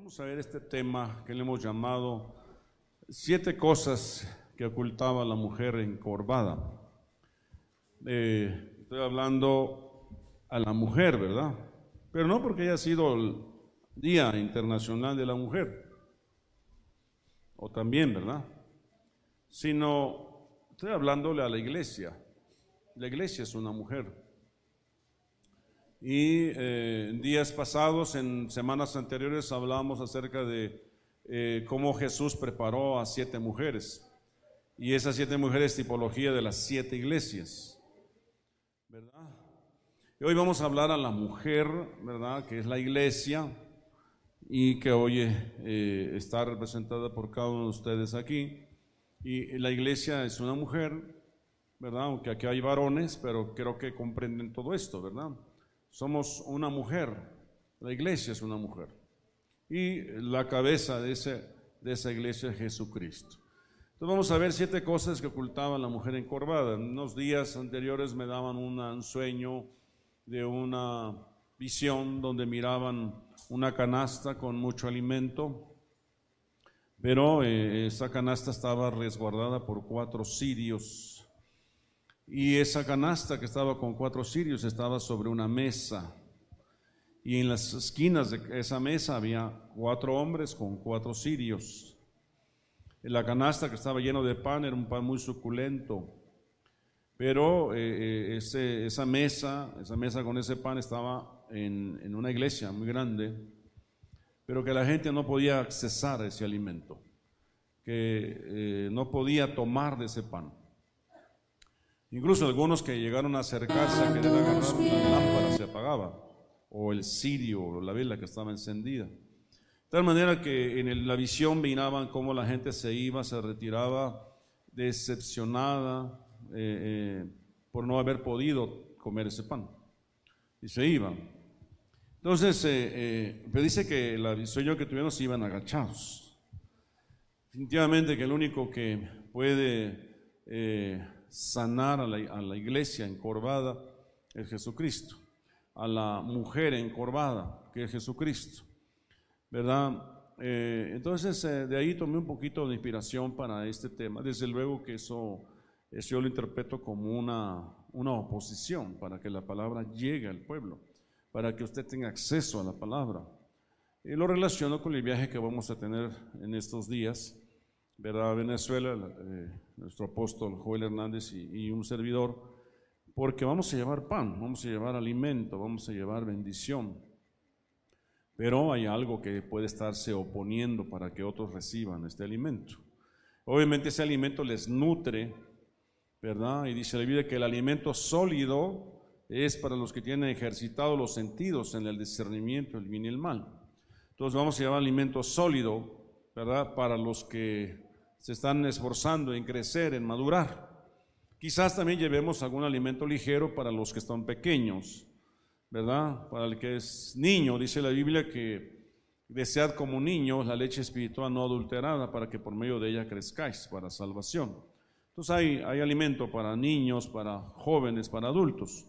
Vamos a ver este tema que le hemos llamado siete cosas que ocultaba la mujer encorvada. Eh, estoy hablando a la mujer, ¿verdad? Pero no porque haya sido el Día Internacional de la Mujer, o también, ¿verdad? Sino estoy hablándole a la iglesia. La iglesia es una mujer. Y eh, días pasados, en semanas anteriores, hablábamos acerca de eh, cómo Jesús preparó a siete mujeres. Y esas siete mujeres, tipología de las siete iglesias. ¿Verdad? Hoy vamos a hablar a la mujer, ¿verdad? Que es la iglesia y que hoy eh, está representada por cada uno de ustedes aquí. Y la iglesia es una mujer, ¿verdad? Aunque aquí hay varones, pero creo que comprenden todo esto, ¿verdad? Somos una mujer, la iglesia es una mujer. Y la cabeza de, ese, de esa iglesia es Jesucristo. Entonces vamos a ver siete cosas que ocultaban la mujer encorvada. En unos días anteriores me daban un sueño de una visión donde miraban una canasta con mucho alimento, pero eh, esa canasta estaba resguardada por cuatro sirios y esa canasta que estaba con cuatro cirios estaba sobre una mesa. Y en las esquinas de esa mesa había cuatro hombres con cuatro cirios. La canasta que estaba lleno de pan era un pan muy suculento. Pero eh, eh, esa mesa, esa mesa con ese pan estaba en, una iglesia muy grande, pero que la gente no podía accesar ese alimento, que eh, no podía tomar de ese pan. Incluso algunos que llegaron a acercarse a querer agarrar la lámpara se apagaba, o el cirio, o la vela que estaba encendida. De tal manera que en la visión miraban cómo la gente se iba, se retiraba decepcionada eh, eh, por no haber podido comer ese pan. Y se iban. Entonces, eh, pero dice que el sueño que tuvieron se iban agachados. Definitivamente que el único que puede sanar a la, iglesia encorvada es Jesucristo, a la mujer encorvada que es Jesucristo, ¿verdad? Eh, entonces eh, de ahí tomé un poquito de inspiración para este tema. Desde luego que eso, eso yo lo interpreto como una, una oposición para que la palabra llegue al pueblo, para que usted tenga acceso a la palabra. Y lo relaciono con el viaje que vamos a tener en estos días ¿verdad? Venezuela, eh, nuestro apóstol Joel Hernández y, un servidor, porque vamos a llevar pan, vamos a llevar alimento, vamos a llevar bendición. Pero hay algo que puede estarse oponiendo para que otros reciban este alimento. Obviamente ese alimento les nutre, ¿verdad? Y dice la Biblia que el alimento sólido es para los que tienen ejercitado los sentidos en el discernimiento del bien y el mal. Entonces vamos a llevar alimento sólido, ¿verdad? Para los que se están esforzando en crecer, en madurar. Quizás también llevemos algún alimento ligero para los que están pequeños, ¿verdad? Para el que es niño, dice la Biblia que desead como niños la leche espiritual no adulterada para que por medio de ella crezcáis para salvación. Entonces hay, hay alimento para niños, para jóvenes, para adultos.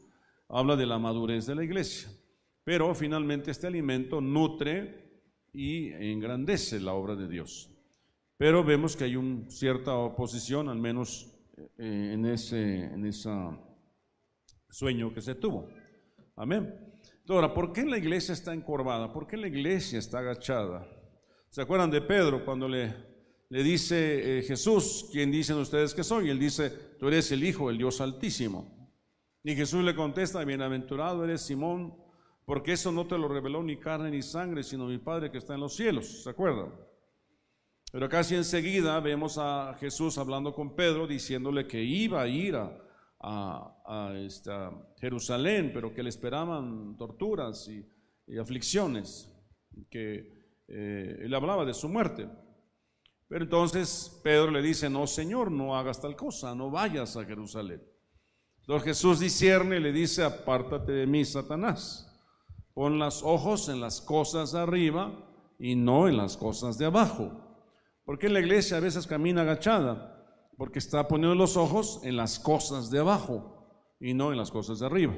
Habla de la madurez de la iglesia. Pero finalmente este alimento nutre y engrandece la obra de Dios. Pero vemos que hay una cierta oposición, al menos eh, en ese en sueño que se tuvo. Amén. Ahora, ¿por qué la iglesia está encorvada? ¿Por qué la iglesia está agachada? ¿Se acuerdan de Pedro cuando le, le dice eh, Jesús, ¿quién dicen ustedes que soy? Él dice, tú eres el Hijo del Dios Altísimo. Y Jesús le contesta, bienaventurado eres Simón, porque eso no te lo reveló ni carne ni sangre, sino mi Padre que está en los cielos. ¿Se acuerdan? Pero casi enseguida vemos a Jesús hablando con Pedro, diciéndole que iba a ir a, esta Jerusalén, pero que le esperaban torturas y, aflicciones, que eh, él hablaba de su muerte. Pero entonces Pedro le dice, no, Señor, no hagas tal cosa, no vayas a Jerusalén. Entonces Jesús discierne y le dice, apártate de mí, Satanás. Pon los ojos en las cosas de arriba y no en las cosas de abajo. ¿Por qué la iglesia a veces camina agachada? Porque está poniendo los ojos en las cosas de abajo y no en las cosas de arriba.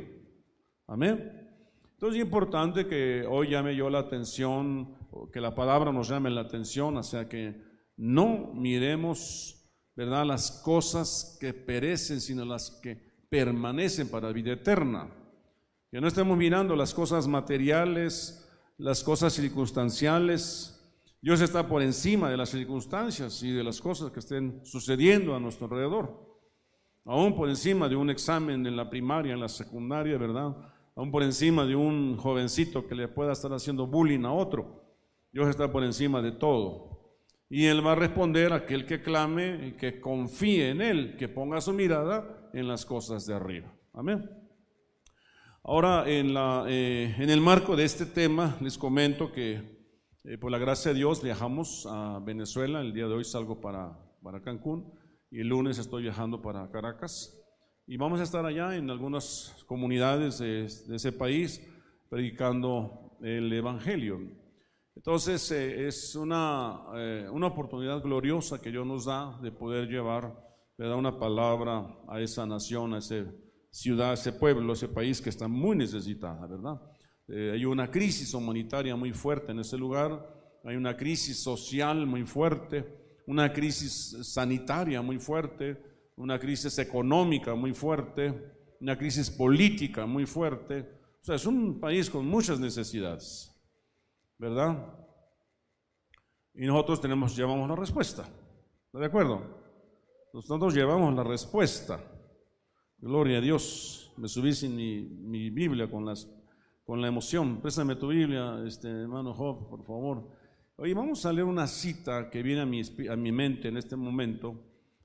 Amén. Entonces es importante que hoy llame yo la atención que la palabra nos llame la atención, o sea que no miremos, ¿verdad?, las cosas que perecen, sino las que permanecen para vida eterna. Que no estemos mirando las cosas materiales, las cosas circunstanciales. Dios está por encima de las circunstancias y de las cosas que estén sucediendo a nuestro alrededor. Aún por encima de un examen en la primaria, en la secundaria, ¿verdad? Aún por encima de un jovencito que le pueda estar haciendo bullying a otro. Dios está por encima de todo. Y Él va a responder a aquel que clame y que confíe en Él, que ponga su mirada en las cosas de arriba. Amén. Ahora, en, eh, en el marco de este tema, les comento que eh, por la gracia de Dios viajamos a Venezuela. El día de hoy salgo para, para Cancún y el lunes estoy viajando para Caracas. Y vamos a estar allá en algunas comunidades de, de ese país predicando el Evangelio. Entonces eh, es una, eh, una, oportunidad gloriosa que Dios nos da de poder llevar da una palabra a esa nación, a esa ciudad, a ese pueblo, a ese país que está muy necesitada, ¿verdad? Eh, hay una crisis humanitaria muy fuerte en ese lugar, hay una crisis social muy fuerte, una crisis sanitaria muy fuerte, una crisis económica muy fuerte, una crisis política muy fuerte. O sea, es un país con muchas necesidades. ¿verdad? Y nosotros tenemos, llevamos la respuesta. ¿Está de acuerdo? Nosotros llevamos la respuesta. Gloria a Dios. Me subí sin mi, Biblia con, las, con la emoción. Préstame tu Biblia, este, hermano Job, por favor. Oye, vamos a leer una cita que viene a mi, a mi mente en este momento.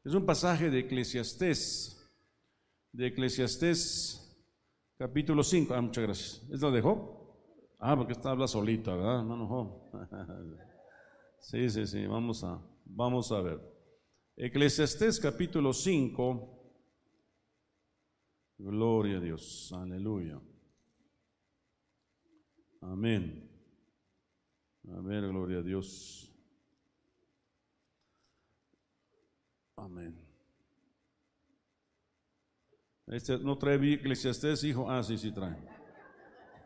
Es un pasaje de Eclesiastés. De Eclesiastés, capítulo 5. Ah, muchas gracias. ¿Es la de Job? Ah, porque está habla solita, ¿verdad, hermano Sí, sí, sí, vamos a, vamos a ver. Eclesiastés capítulo 5. Gloria a Dios, aleluya. Amén. A ver, gloria a Dios. Amén. Este no trae Eclesiastés, hijo. Ah, sí, sí trae.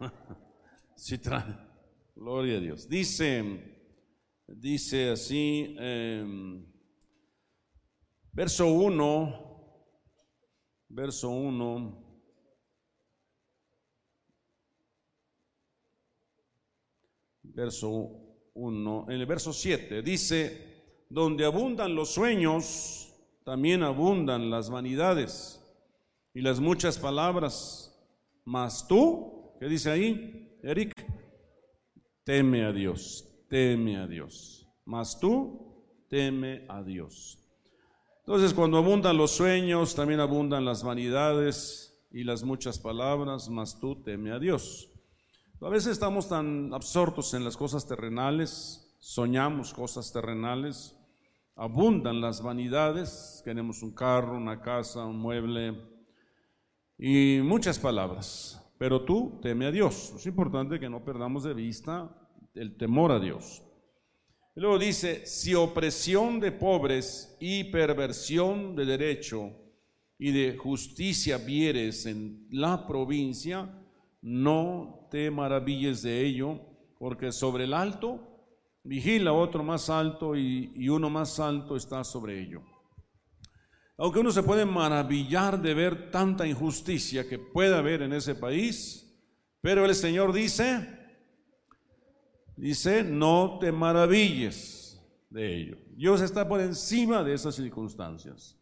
Sí trae. Gloria a Dios. Dice, dice así, em, verso 1, verso 1. Verso 1, en el verso 7 dice, donde abundan los sueños, también abundan las vanidades y las muchas palabras. Mas tú, ¿qué dice ahí? Eric, teme a Dios, teme a Dios. Mas tú, teme a Dios. Entonces, cuando abundan los sueños, también abundan las vanidades y las muchas palabras, mas tú teme a Dios. A veces estamos tan absortos en las cosas terrenales, soñamos cosas terrenales, abundan las vanidades, queremos un carro, una casa, un mueble y muchas palabras pero tú teme a Dios. Es importante que no perdamos de vista el temor a Dios. Y luego dice, si opresión de pobres y perversión de derecho y de justicia vieres en la provincia, no te maravilles de ello, porque sobre el alto vigila otro más alto y, y uno más alto está sobre ello. Aunque uno se puede maravillar de ver tanta injusticia que puede haber en ese país, pero el Señor dice, dice, no te maravilles de ello. Dios está por encima de esas circunstancias.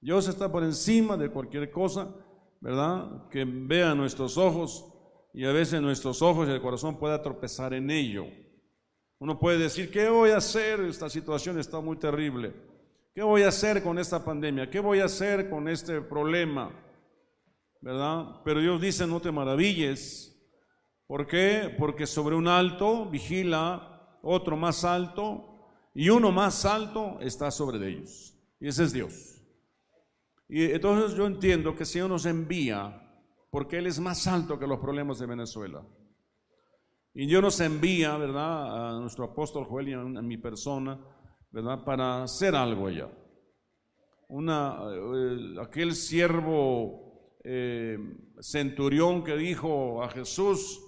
Dios está por encima de cualquier cosa, ¿verdad? Que vea nuestros ojos y a veces nuestros ojos y el corazón pueda tropezar en ello. Uno puede decir, ¿qué voy a hacer? Esta situación está muy terrible. ¿Qué voy a hacer con esta pandemia? ¿Qué voy a hacer con este problema? ¿Verdad? Pero Dios dice, no te maravilles. ¿Por qué? Porque sobre un alto vigila otro más alto y uno más alto está sobre ellos. Y ese es Dios. Y entonces yo entiendo que el Señor nos envía porque Él es más alto que los problemas de Venezuela. Y Dios nos envía, ¿verdad? A nuestro apóstol Joel y a mi persona ¿verdad? Para hacer algo allá. Una, eh, aquel siervo eh, centurión que dijo a Jesús,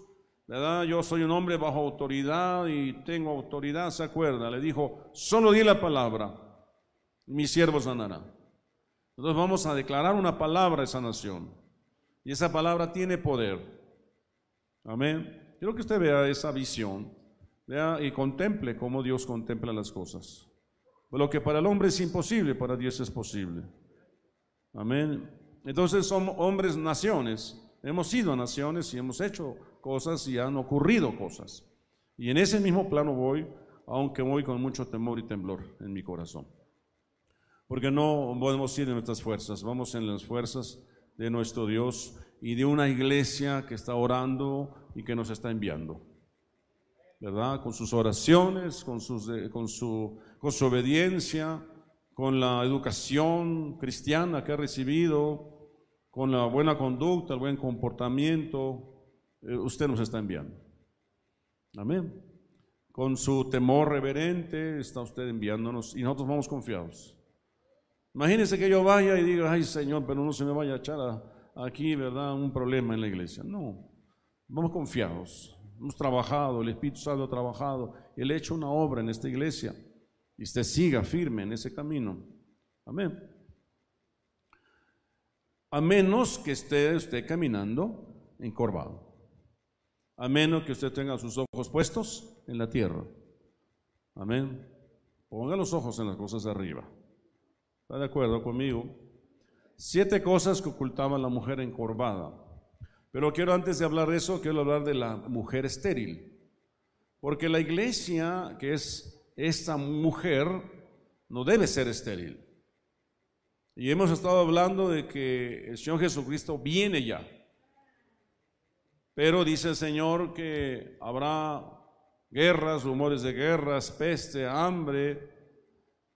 ¿verdad? Yo soy un hombre bajo autoridad y tengo autoridad, ¿se acuerda? Le dijo, solo di la palabra, mi siervo sanará. Entonces vamos a declarar una palabra a esa nación. Y esa palabra tiene poder. Amén. Quiero que usted vea esa visión, vea y contemple cómo Dios contempla las cosas. Lo que para el hombre es imposible, para Dios es posible. Amén. Entonces somos hombres naciones. Hemos sido naciones y hemos hecho cosas y han ocurrido cosas. Y en ese mismo plano voy, aunque voy con mucho temor y temblor en mi corazón. Porque no podemos ir en nuestras fuerzas, vamos en las fuerzas de nuestro Dios y de una iglesia que está orando y que nos está enviando. ¿Verdad? Con sus oraciones, con, sus, con, su, con su obediencia, con la educación cristiana que ha recibido, con la buena conducta, el buen comportamiento, eh, usted nos está enviando. Amén. Con su temor reverente está usted enviándonos y nosotros vamos confiados. Imagínense que yo vaya y diga, ay Señor, pero no se me vaya a echar aquí, ¿verdad? Un problema en la iglesia. No, vamos confiados. Hemos trabajado, el Espíritu Santo ha trabajado, Él ha hecho una obra en esta iglesia y usted siga firme en ese camino. Amén. A menos que esté usted caminando encorvado. A menos que usted tenga sus ojos puestos en la tierra. Amén. Ponga los ojos en las cosas de arriba. ¿Está de acuerdo conmigo? Siete cosas que ocultaba la mujer encorvada. Pero quiero antes de hablar de eso, quiero hablar de la mujer estéril. Porque la iglesia, que es esta mujer, no debe ser estéril. Y hemos estado hablando de que el Señor Jesucristo viene ya. Pero dice el Señor que habrá guerras, rumores de guerras, peste, hambre,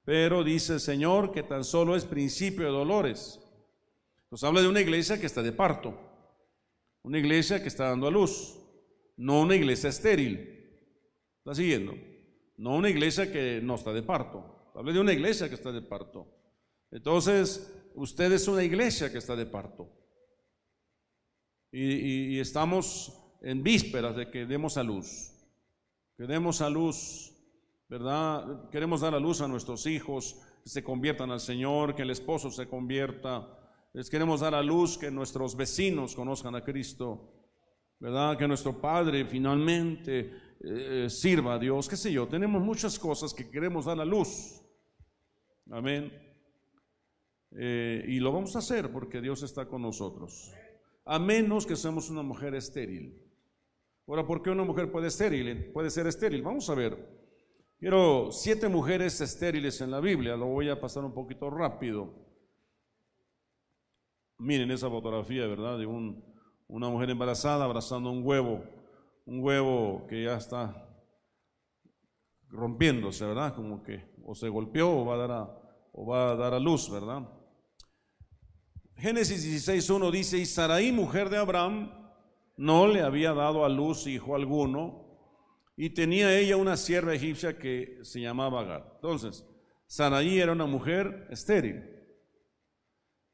pero dice el Señor que tan solo es principio de dolores. Nos habla de una iglesia que está de parto, una iglesia que está dando a luz, no una iglesia estéril. ¿Está siguiendo? No una iglesia que no está de parto. Habla de una iglesia que está de parto. Entonces, usted es una iglesia que está de parto. Y, y estamos en vísperas de que demos a luz. Que demos a luz ¿verdad? Queremos dar a luz a nuestros hijos, que se conviertan al Señor, que el esposo se convierta. Les queremos dar a luz que nuestros vecinos conozcan a Cristo, ¿verdad? Que nuestro Padre finalmente eh, sirva a Dios, qué sé yo. Tenemos muchas cosas que queremos dar a luz. Amén. Eh, y lo vamos a hacer porque Dios está con nosotros. A menos que seamos una mujer estéril. Ahora, ¿por qué una mujer puede, estéril, puede ser estéril? Vamos a ver. Quiero siete mujeres estériles en la Biblia, lo voy a pasar un poquito rápido. Miren esa fotografía, ¿verdad? De una mujer embarazada abrazando un huevo, un huevo que ya está rompiéndose, ¿verdad? Como que o se golpeó o va a dar a, va a, dar a luz, ¿verdad? Génesis 16.1 dice, y Saraí, mujer de Abraham, no le había dado a luz hijo alguno, y tenía ella una sierva egipcia que se llamaba Agar. Entonces, Saraí era una mujer estéril,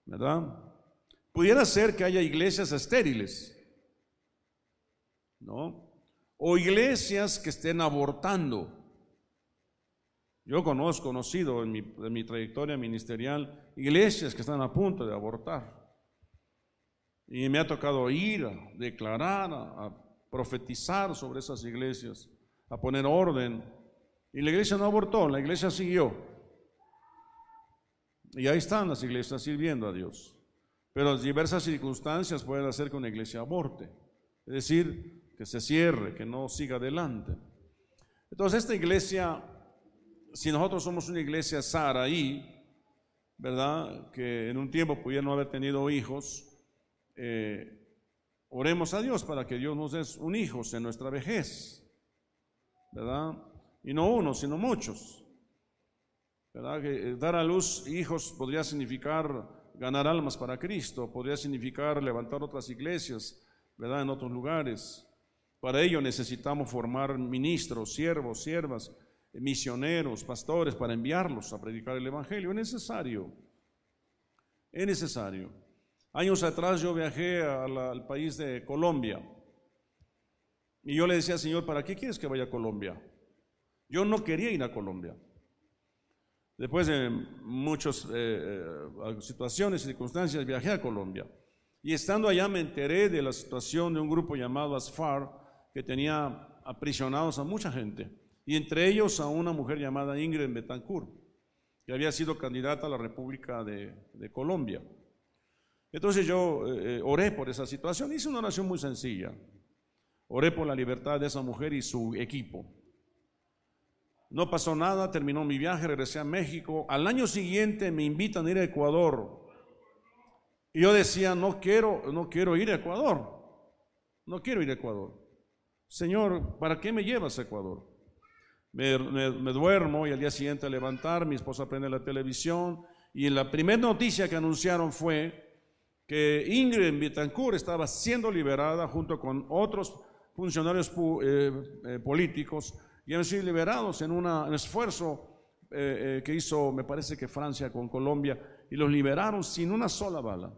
¿verdad? Pudiera ser que haya iglesias estériles, ¿no? O iglesias que estén abortando. Yo conozco, conocido en mi, trayectoria ministerial, iglesias que están a punto de abortar. Y me ha tocado ir a declarar, a profetizar sobre esas iglesias, a poner orden. Y la iglesia no abortó, la iglesia siguió. Y ahí están las iglesias sirviendo a Dios. Pero diversas circunstancias pueden hacer que una iglesia aborte. Es decir, que se cierre, que no siga adelante. Entonces esta iglesia, si nosotros somos una iglesia Saraí, ¿verdad? Que en un tiempo pudiera no haber tenido hijos, eh, Oremos a Dios para que Dios nos dé un hijo en nuestra vejez, Y no uno, sino muchos. Que eh, dar a luz hijos podría significar ganar almas para Cristo, podría significar levantar otras iglesias, ¿verdad? En otros lugares. Para ello necesitamos formar ministros, siervos, siervas, misioneros, pastores, para enviarlos a predicar el Evangelio. Es necesario. Es necesario. Años atrás yo viajé al país de Colombia Y yo le decía, Señor, ¿para qué quieres que vaya a Colombia? Yo no quería ir a Colombia. Después de muchas eh, eh, situaciones y circunstancias, viajé a Colombia. Y estando allá me enteré de la situación de un grupo llamado ASFAR, que tenía aprisionados a mucha gente, y entre ellos a una mujer llamada Ingrid Betancourt, que había sido candidata a la República de, Colombia. Entonces yo eh, oré por esa situación, hice una oración muy sencilla. Oré por la libertad de esa mujer y su equipo. No pasó nada, terminó mi viaje, regresé a México. Al año siguiente me invitan a ir a Ecuador. Y yo decía, no quiero, no quiero ir a Ecuador. No quiero ir a Ecuador. Señor, ¿para qué me llevas a Ecuador? Me, duermo y al día siguiente a levantar, mi esposa prende la televisión y la primera noticia que anunciaron fue que Ingrid Betancourt estaba siendo liberada junto con otros funcionarios eh, eh, políticos y han sido liberados en un esfuerzo eh, que hizo, me parece que Francia con Colombia, y los liberaron sin una sola bala.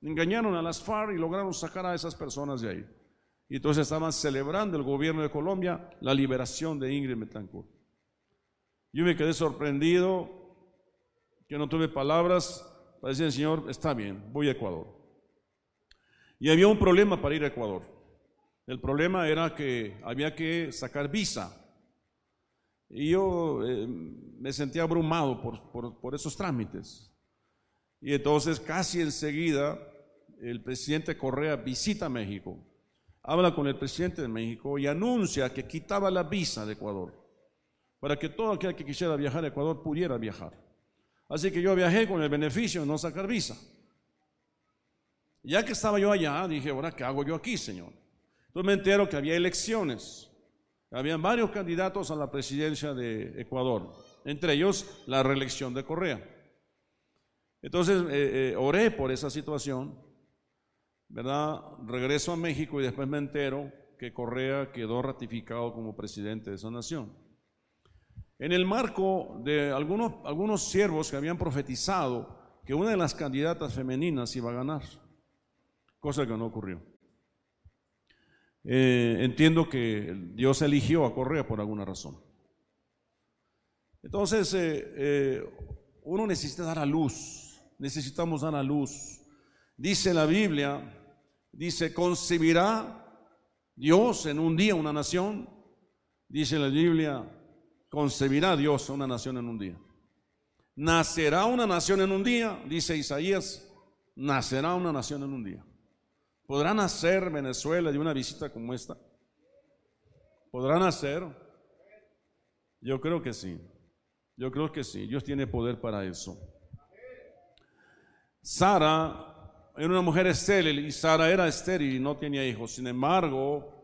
Engañaron a las FARC y lograron sacar a esas personas de ahí. Y entonces estaban celebrando el gobierno de Colombia la liberación de Ingrid Betancourt. Yo me quedé sorprendido, que no tuve palabras para decir, Señor, está bien, voy a Ecuador. Y había un problema para ir a Ecuador. El problema era que había que sacar visa. Y yo eh, me sentía abrumado por, por esos trámites. Y entonces casi enseguida el presidente Correa visita México habla con el presidente de México y anuncia que quitaba la visa de Ecuador, para que todo aquel que quisiera viajar a Ecuador pudiera viajar. Así que yo viajé con el beneficio de no sacar visa. Ya que estaba yo allá, dije, ahora, ¿qué hago yo aquí, Señor? Entonces me entero que había elecciones. Habían varios candidatos a la presidencia de Ecuador, entre ellos la reelección de Correa. Entonces eh, eh, oré por esa situación ¿verdad? Regreso a México y después me entero que Correa quedó ratificado como presidente de esa nación. En el marco de algunos, algunos siervos que habían profetizado que una de las candidatas femeninas iba a ganar, cosa que no ocurrió. Eh, entiendo que Dios eligió a Correa por alguna razón. Entonces, eh, eh, uno necesita dar a luz, necesitamos dar a luz. Dice la Biblia Dice, concebirá Dios en un día una nación. Dice la Biblia, concebirá Dios una nación en un día. Nacerá una nación en un día, dice Isaías, nacerá una nación en un día. ¿Podrá nacer Venezuela de una visita como esta? ¿Podrá nacer? Yo creo que sí. Yo creo que sí. Dios tiene poder para eso. Sara era una mujer estéril y Sara era estéril y no tenía hijos. Sin embargo,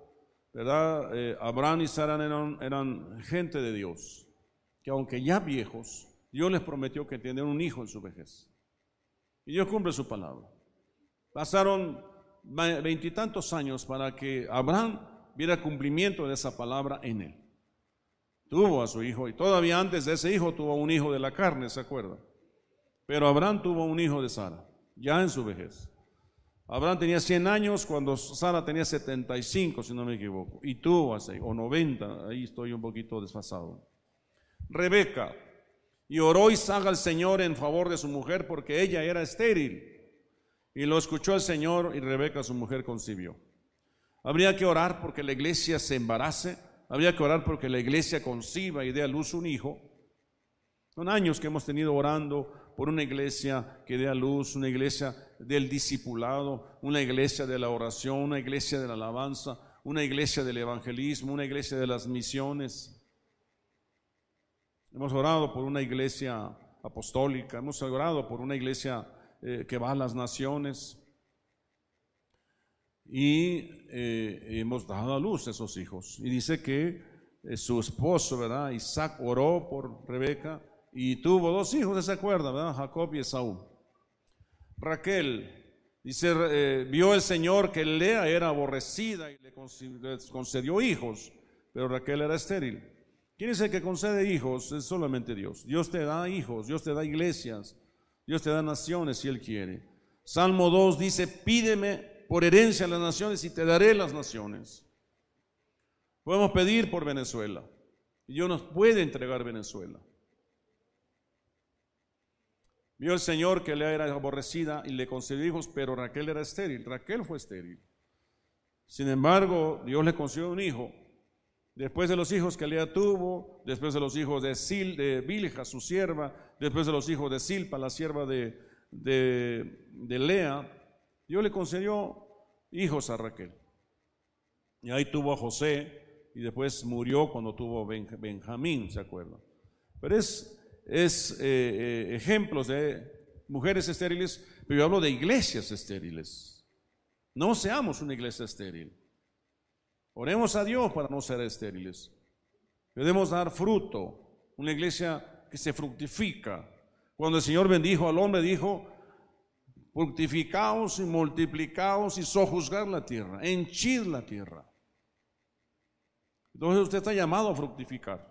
¿verdad? Eh, Abraham y Sara eran, eran, gente de Dios, que aunque ya viejos, Dios les prometió que tendrían un hijo en su vejez. Y Dios cumple su palabra. Pasaron veintitantos años para que Abraham viera cumplimiento de esa palabra en él. Tuvo a su hijo y todavía antes de ese hijo tuvo un hijo de la carne, ¿se acuerda? Pero Abraham tuvo un hijo de Sara ya en su vejez. Abraham tenía 100 años cuando Sara tenía 75, si no me equivoco, y tuvo así, o 90, ahí estoy un poquito desfasado. Rebeca, y oró al Señor en favor de su mujer porque ella era estéril. Y lo escuchó el Señor y Rebeca, su mujer, concibió. Habría que orar porque la iglesia se embarace, habría que orar porque la iglesia conciba y dé a luz un hijo. Son años que hemos tenido orando por una iglesia que dé a luz, una iglesia del discipulado, una iglesia de la oración, una iglesia de la alabanza, una iglesia del evangelismo, una iglesia de las misiones. Hemos orado por una iglesia apostólica, hemos orado por una iglesia eh, que va a las naciones y eh, hemos dado a luz a esos hijos. Y dice que eh, su esposo, ¿verdad? Isaac oró por Rebeca y tuvo dos hijos, ¿se acuerda, verdad? Jacob y Esaú. Raquel, dice, vio el Señor que Lea era aborrecida y le concedió hijos, pero Raquel era estéril. ¿Quién es el que concede hijos? Es solamente Dios. Dios te da hijos, Dios te da iglesias, Dios te da naciones si Él quiere. Salmo 2 dice, pídeme por herencia las naciones y te daré las naciones. Podemos pedir por Venezuela. Y Dios nos puede entregar Venezuela. Vio el Señor que le era aborrecida y le concedió hijos, pero Raquel era estéril. Raquel fue estéril. Sin embargo, Dios le concedió un hijo. Después de los hijos que Lea tuvo, después de los hijos de, Sil, de Bilja, su sierva, después de los hijos de Silpa, la sierva de, de, Lea, Dios le concedió hijos a Raquel. Y ahí tuvo a José y después murió cuando tuvo Benjamín, ¿se acuerdan? Pero es es eh, eh, ejemplos de mujeres estériles, pero yo hablo de iglesias estériles. No seamos una iglesia estéril. Oremos a Dios para no ser estériles. Debemos dar fruto, una iglesia que se fructifica. Cuando el Señor bendijo al hombre, dijo, fructificaos y multiplicaos y sojuzgar la tierra, henchid la tierra. Entonces usted está llamado a fructificar.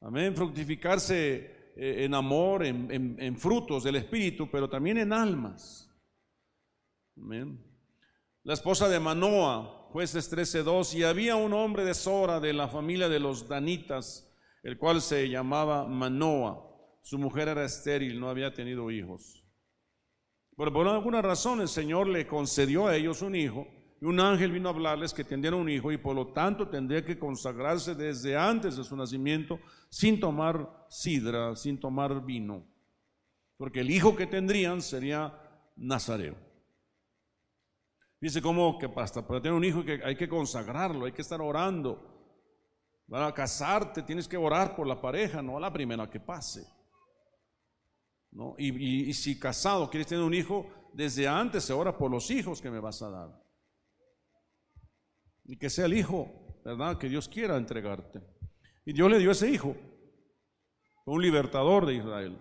Amén. Fructificarse eh, en amor, en, frutos del Espíritu, pero también en almas. Amén. La esposa de Manoa, jueces 13.2, y había un hombre de Sora de la familia de los Danitas, el cual se llamaba Manoa. Su mujer era estéril, no había tenido hijos. Pero por alguna razón el Señor le concedió a ellos un hijo y un ángel vino a hablarles que tendrían un hijo y por lo tanto tendría que consagrarse desde antes de su nacimiento sin tomar sidra, sin tomar vino. Porque el hijo que tendrían sería Nazareo. Dice como que hasta para tener un hijo hay que consagrarlo, hay que estar orando. Para casarte tienes que orar por la pareja, no la primera que pase. ¿No? Y, y si casado quieres tener un hijo, desde antes se ora por los hijos que me vas a dar y que sea el hijo, ¿verdad? Que Dios quiera entregarte. Y Dios le dio ese hijo, un libertador de Israel.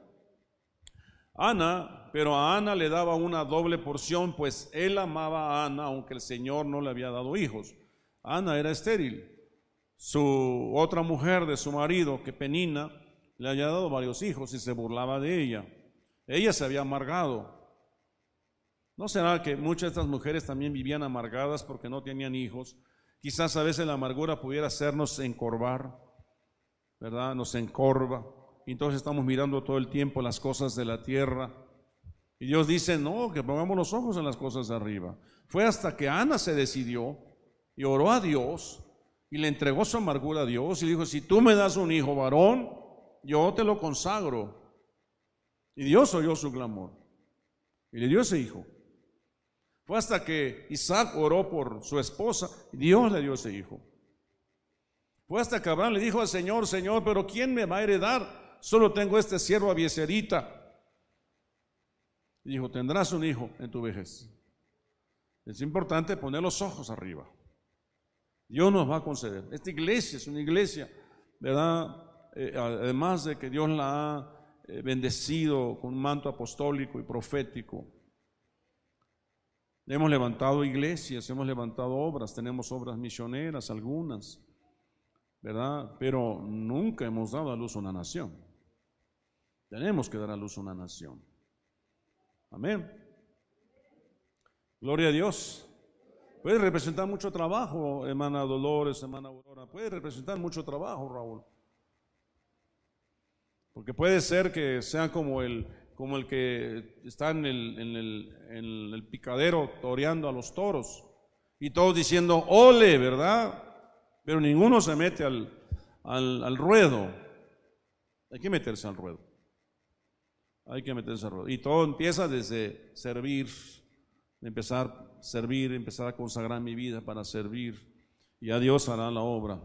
Ana, pero a Ana le daba una doble porción, pues él amaba a Ana, aunque el Señor no le había dado hijos. Ana era estéril. Su otra mujer de su marido, que Penina, le había dado varios hijos y se burlaba de ella. Ella se había amargado. ¿No será que muchas de estas mujeres también vivían amargadas porque no tenían hijos Quizás a veces la amargura pudiera hacernos encorvar, ¿verdad? Nos encorva. Y entonces estamos mirando todo el tiempo las cosas de la tierra. Y Dios dice, no, que pongamos los ojos en las cosas de arriba. Fue hasta que Ana se decidió y oró a Dios y le entregó su amargura a Dios y dijo, si tú me das un hijo varón, yo te lo consagro. Y Dios oyó su clamor y le dio ese hijo. Fue hasta que Isaac oró por su esposa, y Dios le dio ese hijo. Fue hasta que Abraham le dijo al Señor, Señor, pero ¿quién me va a heredar? Solo tengo este siervo Abieserita. Y dijo, tendrás un hijo en tu vejez. Es importante poner los ojos arriba. Dios nos va a conceder. Esta iglesia es una iglesia, ¿verdad? Eh, además de que Dios la ha eh, bendecido con un manto apostólico y profético Hemos levantado iglesias, hemos levantado obras, tenemos obras misioneras, algunas, ¿verdad? Pero nunca hemos dado a luz una nación. Tenemos que dar a luz una nación. Amén. Gloria a Dios. Puede representar mucho trabajo, hermana Dolores, hermana Aurora. Puede representar mucho trabajo, Raúl. Porque puede ser que sea como el, como el que está en el, picadero toreando a los toros y todos diciendo, ole, ¿verdad? Pero ninguno se mete al, al, ruedo. Hay que meterse al ruedo. Hay que meterse al ruedo. Y todo empieza desde servir, empezar a servir, empezar a consagrar mi vida para servir. Y a Dios hará la obra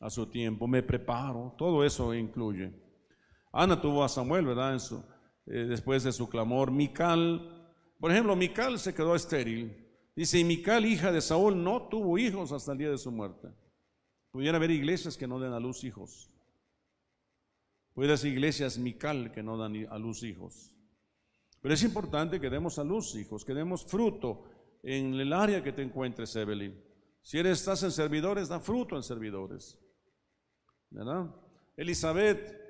a su tiempo. Me preparo. Todo eso incluye. Ana tuvo a Samuel, ¿verdad? Eh, después de su clamor. Mical, por ejemplo, Mical se quedó estéril. Dice, y Mical, hija de Saúl, no tuvo hijos hasta el día de su muerte. Pudiera haber iglesias que no den a luz hijos. Puede ser iglesias Mical que no dan a luz hijos. Pero es importante que demos a luz hijos, que demos fruto en el área que te encuentres, Evelyn. Si eres, estás en servidores, da fruto en servidores. ¿Verdad? Elizabeth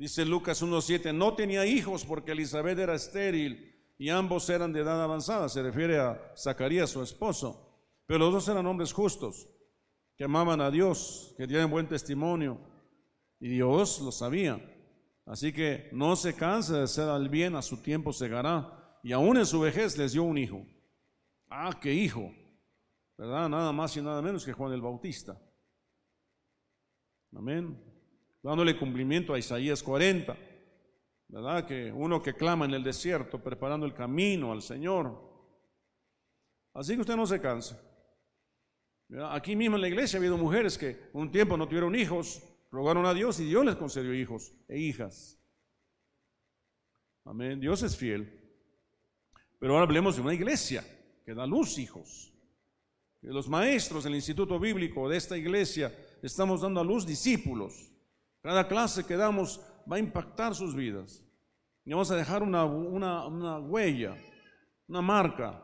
Dice Lucas 1.7, no tenía hijos porque Elizabeth era estéril y ambos eran de edad avanzada. Se refiere a Zacarías, su esposo. Pero los dos eran hombres justos, que amaban a Dios, que tienen buen testimonio. Y Dios lo sabía. Así que no se canse de hacer al bien, a su tiempo segará. Y aún en su vejez les dio un hijo. Ah, qué hijo. ¿Verdad? Nada más y nada menos que Juan el Bautista. Amén. Dándole cumplimiento a Isaías 40. ¿Verdad? Que uno que clama en el desierto, preparando el camino al Señor. Así que usted no se canse. Aquí mismo en la iglesia ha habido mujeres que un tiempo no tuvieron hijos, rogaron a Dios y Dios les concedió hijos e hijas. Amén. Dios es fiel. Pero ahora hablemos de una iglesia que da luz hijos. Que los maestros del instituto bíblico de esta iglesia estamos dando a luz discípulos. Cada clase que damos va a impactar sus vidas. Y vamos a dejar una, una huella, una marca,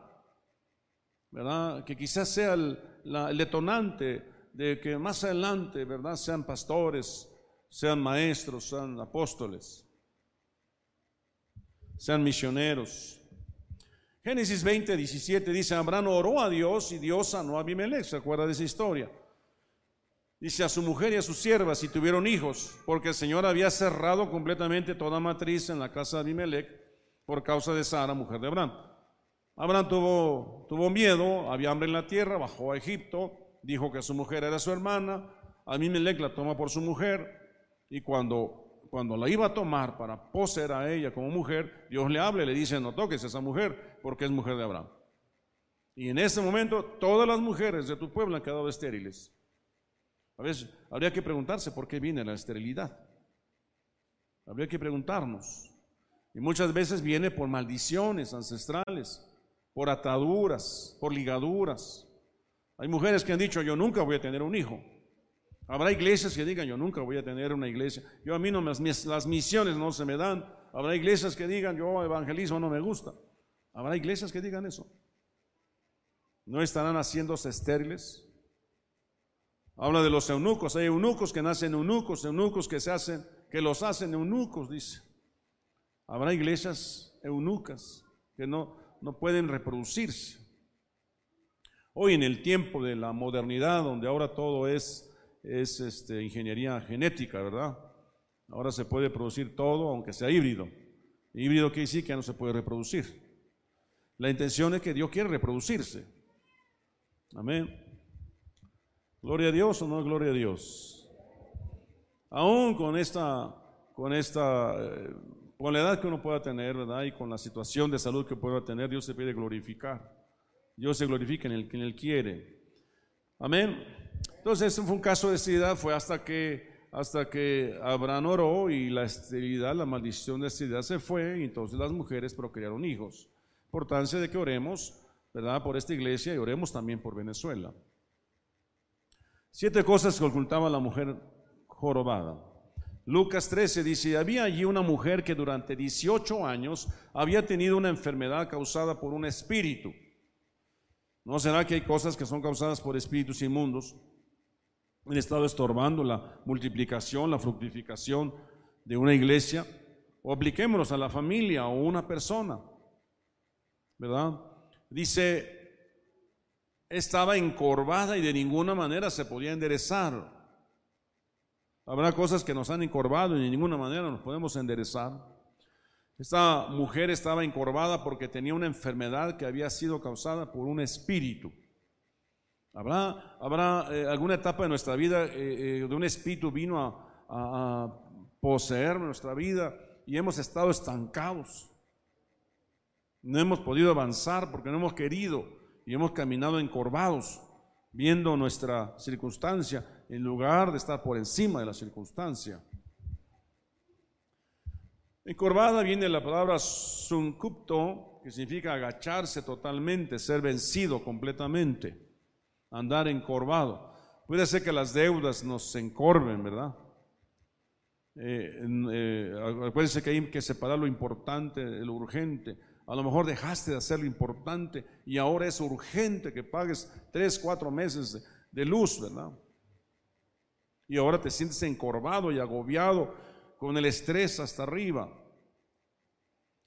¿verdad? Que quizás sea el, el detonante de que más adelante, ¿verdad? Sean pastores, sean maestros, sean apóstoles, sean misioneros. Génesis 20, 17 dice, Abraham oró a Dios y Dios sanó a Abimelech, ¿se acuerda de esa historia? Dice a su mujer y a sus siervas y tuvieron hijos, porque el Señor había cerrado completamente toda matriz en la casa de Abimelech por causa de Sara, mujer de Abraham. Abraham tuvo, tuvo miedo, había hambre en la tierra, bajó a Egipto, dijo que su mujer era su hermana, Abimelech la toma por su mujer y cuando, cuando la iba a tomar para poseer a ella como mujer, Dios le habla y le dice, no toques a esa mujer porque es mujer de Abraham. Y en ese momento todas las mujeres de tu pueblo han quedado estériles. A veces habría que preguntarse por qué viene la esterilidad. Habría que preguntarnos. Y muchas veces viene por maldiciones ancestrales por ataduras, por ligaduras. Hay mujeres que han dicho, yo nunca voy a tener un hijo. Habrá iglesias que digan, yo nunca voy a tener una iglesia. Yo a mí no, las, las misiones no se me dan. Habrá iglesias que digan, yo evangelismo no me gusta. Habrá iglesias que digan eso. ¿No estarán haciéndose estériles? Habla de los eunucos. Hay eunucos que nacen eunucos, eunucos que se hacen, que los hacen eunucos, dice. Habrá iglesias eunucas que no, no pueden reproducirse. Hoy en el tiempo de la modernidad, donde ahora todo es, es este, ingeniería genética, ¿verdad? Ahora se puede producir todo, aunque sea híbrido. Híbrido quiere decir que no se puede reproducir. La intención es que Dios quiere reproducirse. Amén. Gloria a Dios o no gloria a Dios. Aún con esta, con esta eh, con la edad que uno pueda tener, ¿verdad? Y con la situación de salud que pueda tener, Dios se pide glorificar. Dios se glorifica en el que Él quiere. Amén. Entonces, ese fue un caso de esterilidad, fue hasta que, hasta que Abraham oró y la esterilidad, la maldición de esterilidad se fue, y entonces las mujeres procrearon hijos. Importancia de que oremos, ¿verdad? Por esta iglesia y oremos también por Venezuela. Siete cosas que ocultaba la mujer jorobada. Lucas 13 dice, había allí una mujer que durante 18 años había tenido una enfermedad causada por un espíritu. ¿No será que hay cosas que son causadas por espíritus inmundos? Han estado estorbando la multiplicación, la fructificación de una iglesia. O apliquémonos a la familia o una persona. ¿Verdad? Dice, estaba encorvada y de ninguna manera se podía enderezar. Habrá cosas que nos han encorvado y de ninguna manera nos podemos enderezar. Esta mujer estaba encorvada porque tenía una enfermedad que había sido causada por un espíritu. Habrá, habrá eh, alguna etapa de nuestra vida eh, eh, de un espíritu vino a, a poseer nuestra vida y hemos estado estancados. No hemos podido avanzar porque no hemos querido y hemos caminado encorvados, viendo nuestra circunstancia en lugar de estar por encima de la circunstancia. Encorvada viene la palabra suncupto, que significa agacharse totalmente, ser vencido completamente, andar encorvado. Puede ser que las deudas nos encorven, ¿verdad? Eh, eh, acuérdense que hay que separar lo importante de lo urgente. A lo mejor dejaste de hacer lo importante y ahora es urgente que pagues tres, cuatro meses de luz, ¿verdad? Y ahora te sientes encorvado y agobiado con el estrés hasta arriba.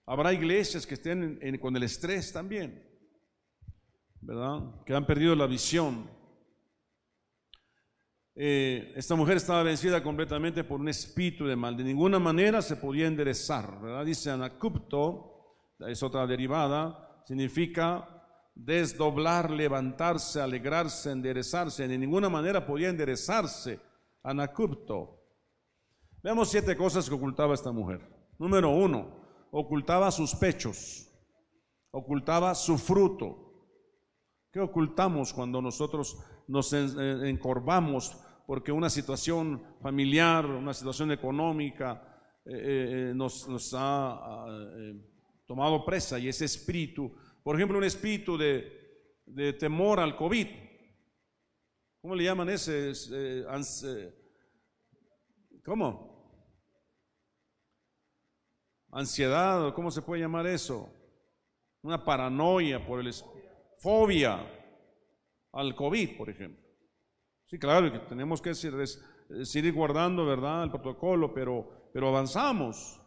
Habrá iglesias que estén con el estrés también, ¿verdad? Que han perdido la visión. eh, esta mujer estaba vencida completamente por un espíritu de mal. De ninguna manera se podía enderezar, ¿verdad? Dice anacupto, es otra derivada, significa desdoblar, levantarse, alegrarse, enderezarse. De ninguna manera podía enderezarse. Anacupto. Veamos siete cosas que ocultaba esta mujer. Número uno, ocultaba sus pechos, ocultaba su fruto. ¿Qué ocultamos cuando nosotros nos encorvamos porque una situación familiar, una situación económica eh, eh, eh, nos, ha tomado presa y ese espíritu por ejemplo, un espíritu de, temor al COVID. ¿Cómo le llaman ese? Eh, eh, ¿Cómo? Ansiedad, ¿cómo se puede llamar eso? Una paranoia por el fobia al COVID, por ejemplo. Sí, claro que tenemos que seguir guardando, ¿verdad?, el protocolo, pero, pero avanzamos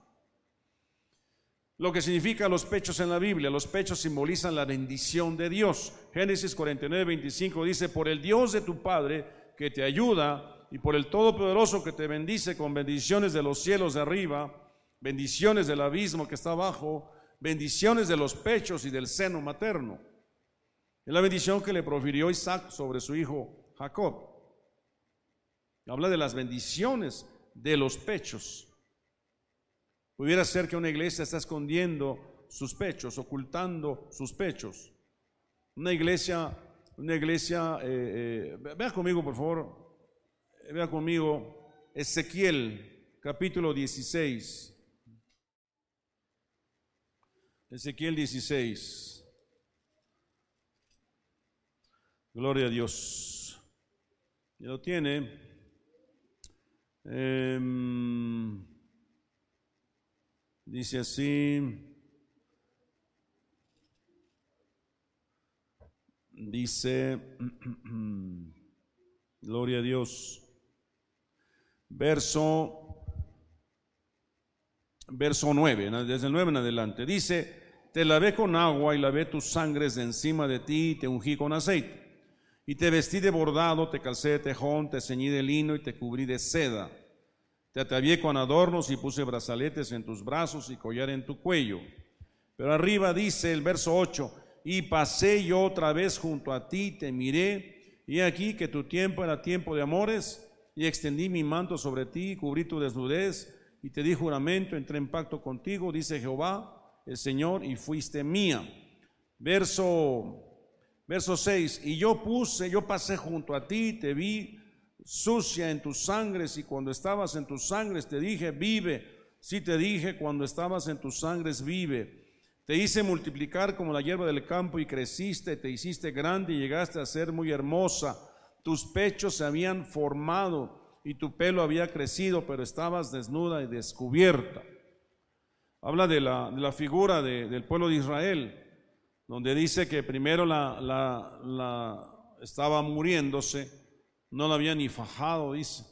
lo que significa los pechos en la Biblia. Los pechos simbolizan la bendición de Dios. Génesis 49, 25 dice, por el Dios de tu Padre que te ayuda y por el Todopoderoso que te bendice con bendiciones de los cielos de arriba, bendiciones del abismo que está abajo, bendiciones de los pechos y del seno materno. Es la bendición que le profirió Isaac sobre su hijo Jacob. Habla de las bendiciones de los pechos. Pudiera ser que una iglesia está escondiendo sus pechos, ocultando sus pechos. Una iglesia, una iglesia, eh, eh, vea conmigo por favor, vea conmigo Ezequiel capítulo 16. Ezequiel 16. Gloria a Dios. Ya lo tiene. Eh, Dice así, dice, gloria a Dios, verso, verso 9, desde el 9 en adelante, dice, te lavé con agua y lavé tus sangres de encima de ti y te ungí con aceite. Y te vestí de bordado, te calcé de tejón, te ceñí de lino y te cubrí de seda te atavié con adornos y puse brazaletes en tus brazos y collar en tu cuello. Pero arriba dice el verso 8, y pasé yo otra vez junto a ti, te miré, y aquí que tu tiempo era tiempo de amores, y extendí mi manto sobre ti, cubrí tu desnudez, y te di juramento, entré en pacto contigo, dice Jehová, el Señor, y fuiste mía. Verso, verso 6, y yo puse, yo pasé junto a ti, te vi, sucia en tus sangres y cuando estabas en tus sangres te dije, vive. Sí te dije, cuando estabas en tus sangres, vive. Te hice multiplicar como la hierba del campo y creciste, te hiciste grande y llegaste a ser muy hermosa. Tus pechos se habían formado y tu pelo había crecido, pero estabas desnuda y descubierta. Habla de la, figura del pueblo de Israel, donde dice que primero la, la estaba muriéndose no la había ni fajado, dice.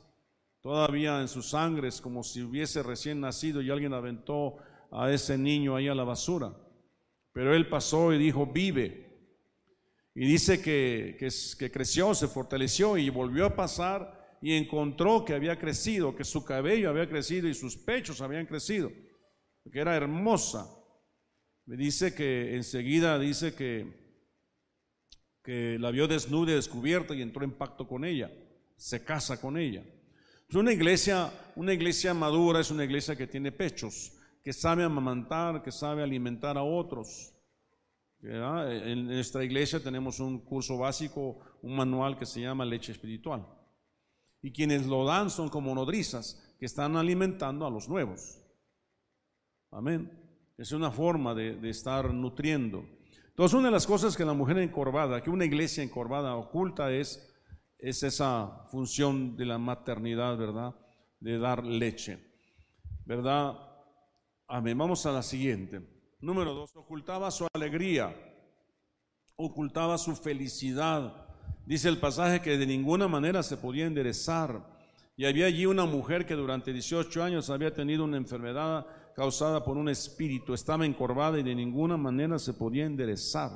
Todavía en sus sangres, como si hubiese recién nacido y alguien aventó a ese niño ahí a la basura. Pero él pasó y dijo, vive. Y dice que, que, creció, se fortaleció y volvió a pasar y encontró que había crecido, que su cabello había crecido y sus pechos habían crecido, que era hermosa. Me dice que enseguida dice que que la vio desnuda y descubierta y entró en pacto con ella, se casa con ella. Es una iglesia, una iglesia madura es una iglesia que tiene pechos, que sabe amamantar, que sabe alimentar a otros. En nuestra iglesia tenemos un curso básico, un manual que se llama leche espiritual. Y quienes lo dan son como nodrizas que están alimentando a los nuevos. Amén. Es una forma de, de estar nutriendo. Entonces, una de las cosas que la mujer encorvada, que una iglesia encorvada oculta es, es esa función de la maternidad, ¿verdad? De dar leche, ¿verdad? Amén. Vamos a la siguiente. Número dos, ocultaba su alegría, ocultaba su felicidad. Dice el pasaje que de ninguna manera se podía enderezar. Y había allí una mujer que durante 18 años había tenido una enfermedad causada por un espíritu, estaba encorvada y de ninguna manera se podía enderezar,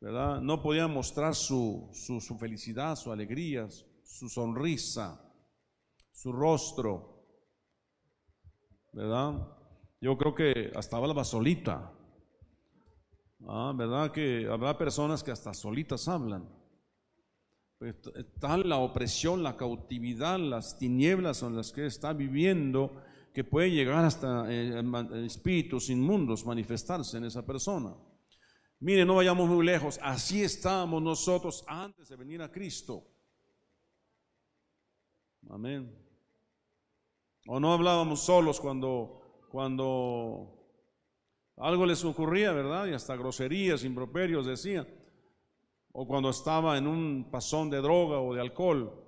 ¿verdad? No podía mostrar su, su, felicidad, su alegría, su sonrisa, su rostro, ¿verdad? Yo creo que hasta hablaba solita. Ah, ¿Verdad? Que habrá personas que hasta solitas hablan. Pues, tal la opresión, la cautividad, las tinieblas en las que está viviendo, que puede llegar hasta eh, espíritus inmundos manifestarse en esa persona. Mire, no vayamos muy lejos, así estábamos nosotros antes de venir a Cristo. Amén. O no hablábamos solos cuando, cuando algo les ocurría, ¿verdad? Y hasta groserías, improperios decía o cuando estaba en un pasón de droga o de alcohol.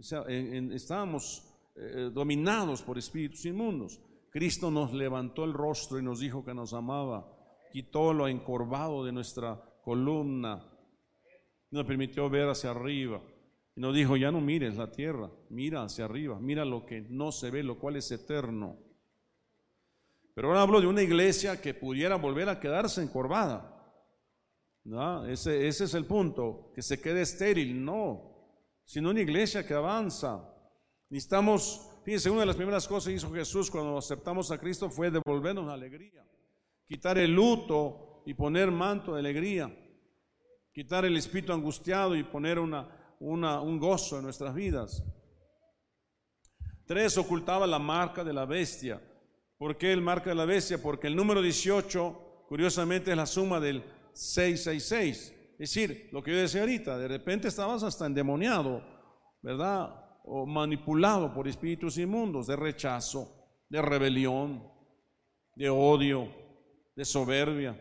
estábamos eh, dominados por espíritus inmundos. Cristo nos levantó el rostro y nos dijo que nos amaba, quitó lo encorvado de nuestra columna, nos permitió ver hacia arriba y nos dijo, ya no mires la tierra, mira hacia arriba, mira lo que no se ve, lo cual es eterno. Pero ahora hablo de una iglesia que pudiera volver a quedarse encorvada. ¿no? Ese, ese es el punto, que se quede estéril, no, sino una iglesia que avanza. Necesitamos, fíjense, una de las primeras cosas que hizo Jesús cuando aceptamos a Cristo fue devolvernos la alegría, quitar el luto y poner manto de alegría, quitar el espíritu angustiado y poner una, un gozo en nuestras vidas. Tres, ocultaba la marca de la bestia. ¿Por qué el marca de la bestia? Porque el número 18, curiosamente, es la suma del 666. Es decir, lo que yo decía ahorita, de repente estabas hasta endemoniado, ¿verdad? O manipulado por espíritus inmundos de rechazo, de rebelión, de odio, de soberbia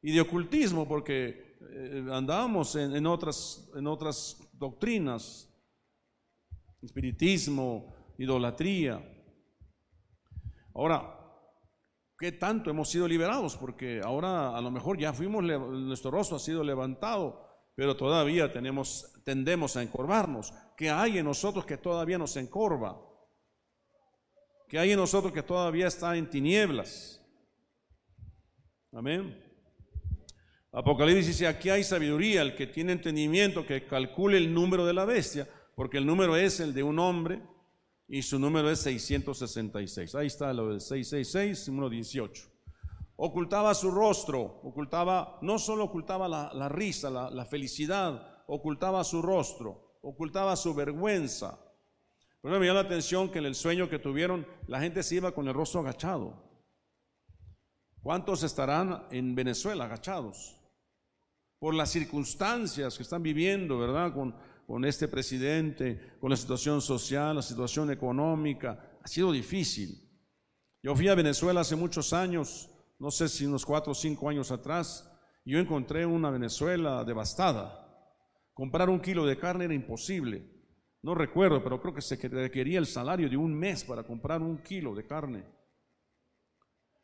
y de ocultismo, porque eh, andábamos en, otras, en otras doctrinas, espiritismo, idolatría. Ahora, qué tanto hemos sido liberados, porque ahora a lo mejor ya fuimos, nuestro rostro ha sido levantado, pero todavía tenemos, tendemos a encorvarnos. ¿Qué hay en nosotros que todavía nos encorva? ¿Qué hay en nosotros que todavía está en tinieblas? Amén. Apocalipsis dice, aquí hay sabiduría, el que tiene entendimiento, que calcule el número de la bestia, porque el número es el de un hombre y su número es 666. Ahí está lo del 666, número 18. Ocultaba su rostro, ocultaba, no solo ocultaba la, risa, la, felicidad, ocultaba su rostro, ocultaba su vergüenza. Pero me llama la atención que en el sueño que tuvieron, la gente se iba con el rostro agachado. ¿Cuántos estarán en Venezuela agachados? Por las circunstancias que están viviendo, ¿verdad? Con, con este presidente, con la situación social, la situación económica. Ha sido difícil. Yo fui a Venezuela hace muchos años, no sé si unos cuatro o cinco años atrás, y yo encontré una Venezuela devastada. Comprar un kilo de carne era imposible. No recuerdo, pero creo que se requería el salario de un mes para comprar un kilo de carne.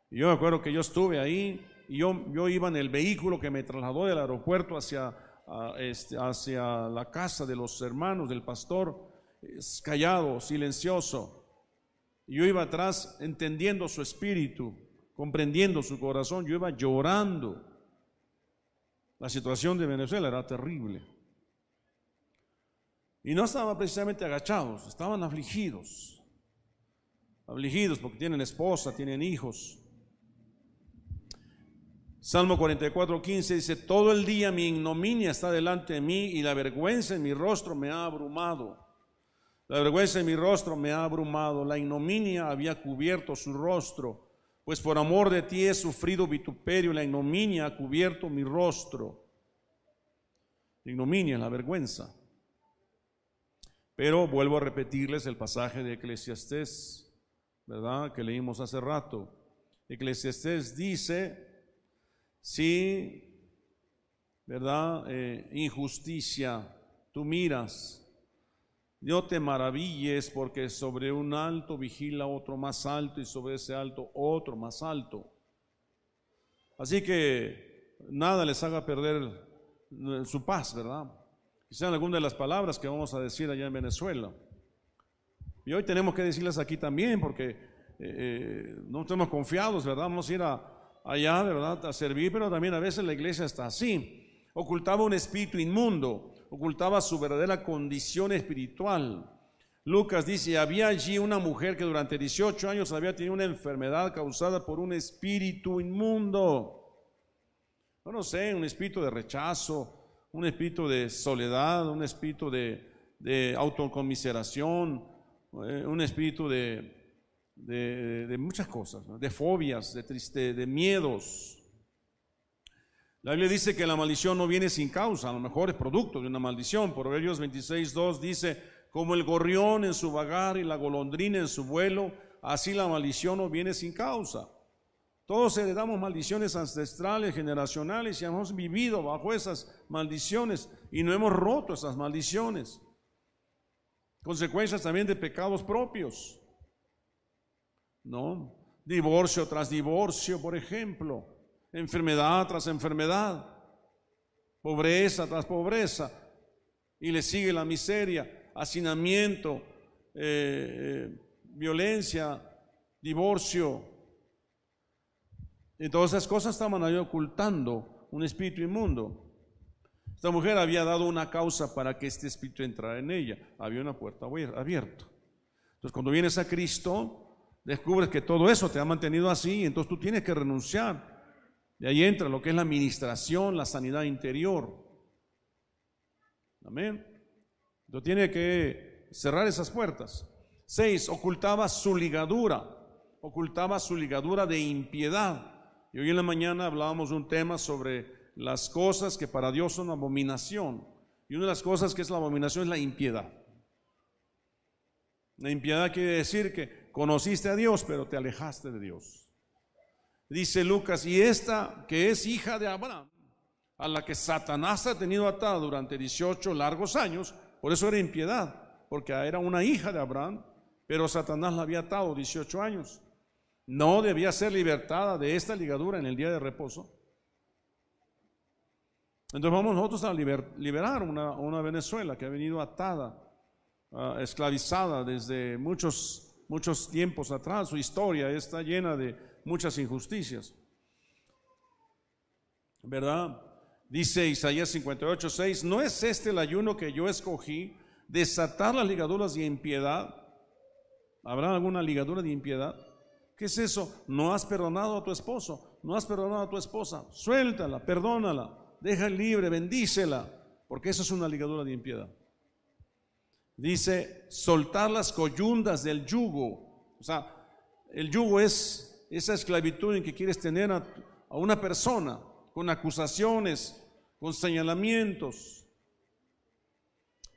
Y yo me acuerdo que yo estuve ahí y yo, iba en el vehículo que me trasladó del aeropuerto hacia este, hacia la casa de los hermanos del pastor, callado, silencioso. Yo iba atrás entendiendo su espíritu, comprendiendo su corazón, yo iba llorando. La situación de Venezuela era terrible. Y no estaban precisamente agachados, estaban afligidos. Afligidos porque tienen esposa, tienen hijos. Salmo 44, 15 dice, todo el día mi ignominia está delante de mí y la vergüenza en mi rostro me ha abrumado. La vergüenza en mi rostro me ha abrumado, la ignominia había cubierto su rostro, pues por amor de ti he sufrido vituperio, la ignominia ha cubierto mi rostro. La ignominia, la vergüenza. Pero vuelvo a repetirles el pasaje de Eclesiastés, ¿verdad? Que leímos hace rato. Eclesiastés dice, si, ¿verdad? Eh, injusticia, tú miras, no te maravilles porque sobre un alto vigila otro más alto y sobre ese alto otro más alto. Así que nada les haga perder su paz, ¿verdad? Quizá alguna de las palabras que vamos a decir allá en Venezuela. Y hoy tenemos que decirles aquí también porque eh, eh, no estamos confiados, ¿verdad? Vamos a ir allá, ¿verdad?, a servir, pero también a veces la iglesia está así. Ocultaba un espíritu inmundo. ocultaba su verdadera condición espiritual. Lucas dice, había allí una mujer que durante 18 años había tenido una enfermedad causada por un espíritu inmundo. No, sé, un espíritu de rechazo, un espíritu de soledad, un espíritu de, autoconmiseración, eh, un espíritu de, de, muchas cosas, de fobias, de, triste, de miedos. La Biblia dice que la maldición no viene sin causa, a lo mejor es producto de una maldición. Proverbios 26, 2 dice, como el gorrión en su vagar y la golondrina en su vuelo, así la maldición no viene sin causa. Todos heredamos maldiciones ancestrales, generacionales y hemos vivido bajo esas maldiciones y no hemos roto esas maldiciones. Consecuencias también de pecados propios. ¿No? Divorcio tras divorcio, por ejemplo. Enfermedad tras enfermedad. Pobreza tras pobreza. Y le sigue la miseria, hacinamiento, eh, eh, violencia, divorcio. Y todas esas cosas estaban ahí ocultando un espíritu inmundo. Esta mujer había dado una causa para que este espíritu entrara en ella. Había una puerta abierta. Entonces, cuando vienes a Cristo, descubres que todo eso te ha mantenido así, entonces tú tienes que renunciar. De ahí entra lo que es la administración, la sanidad interior. Amén. Entonces tiene que cerrar esas puertas. Seis, ocultaba su ligadura, ocultaba su ligadura de impiedad. Y hoy en la mañana hablábamos de un tema sobre las cosas que para Dios son abominación. Y una de las cosas que es la abominación es la impiedad. La impiedad quiere decir que conociste a Dios, pero te alejaste de Dios. Dice Lucas, y esta que es hija de Abraham, a la que Satanás ha tenido atada durante 18 largos años, por eso era impiedad, porque era una hija de Abraham, pero Satanás la había atado 18 años. No debía ser libertada de esta ligadura en el día de reposo. Entonces vamos nosotros a liberar una, una Venezuela que ha venido atada, ah, esclavizada desde muchos, muchos tiempos atrás. Su historia está llena de muchas injusticias. ¿Verdad? Dice Isaías 58, 6, ¿no es este el ayuno que yo escogí? Desatar las ligaduras de impiedad. ¿Habrá alguna ligadura de impiedad? ¿Qué es eso? No has perdonado a tu esposo, no has perdonado a tu esposa. Suéltala, perdónala deja libre, bendícela, porque eso es una ligadura de impiedad. Dice, soltar las coyundas del yugo. O sea, el yugo es esa esclavitud en que quieres tener a, una persona con acusaciones, con señalamientos.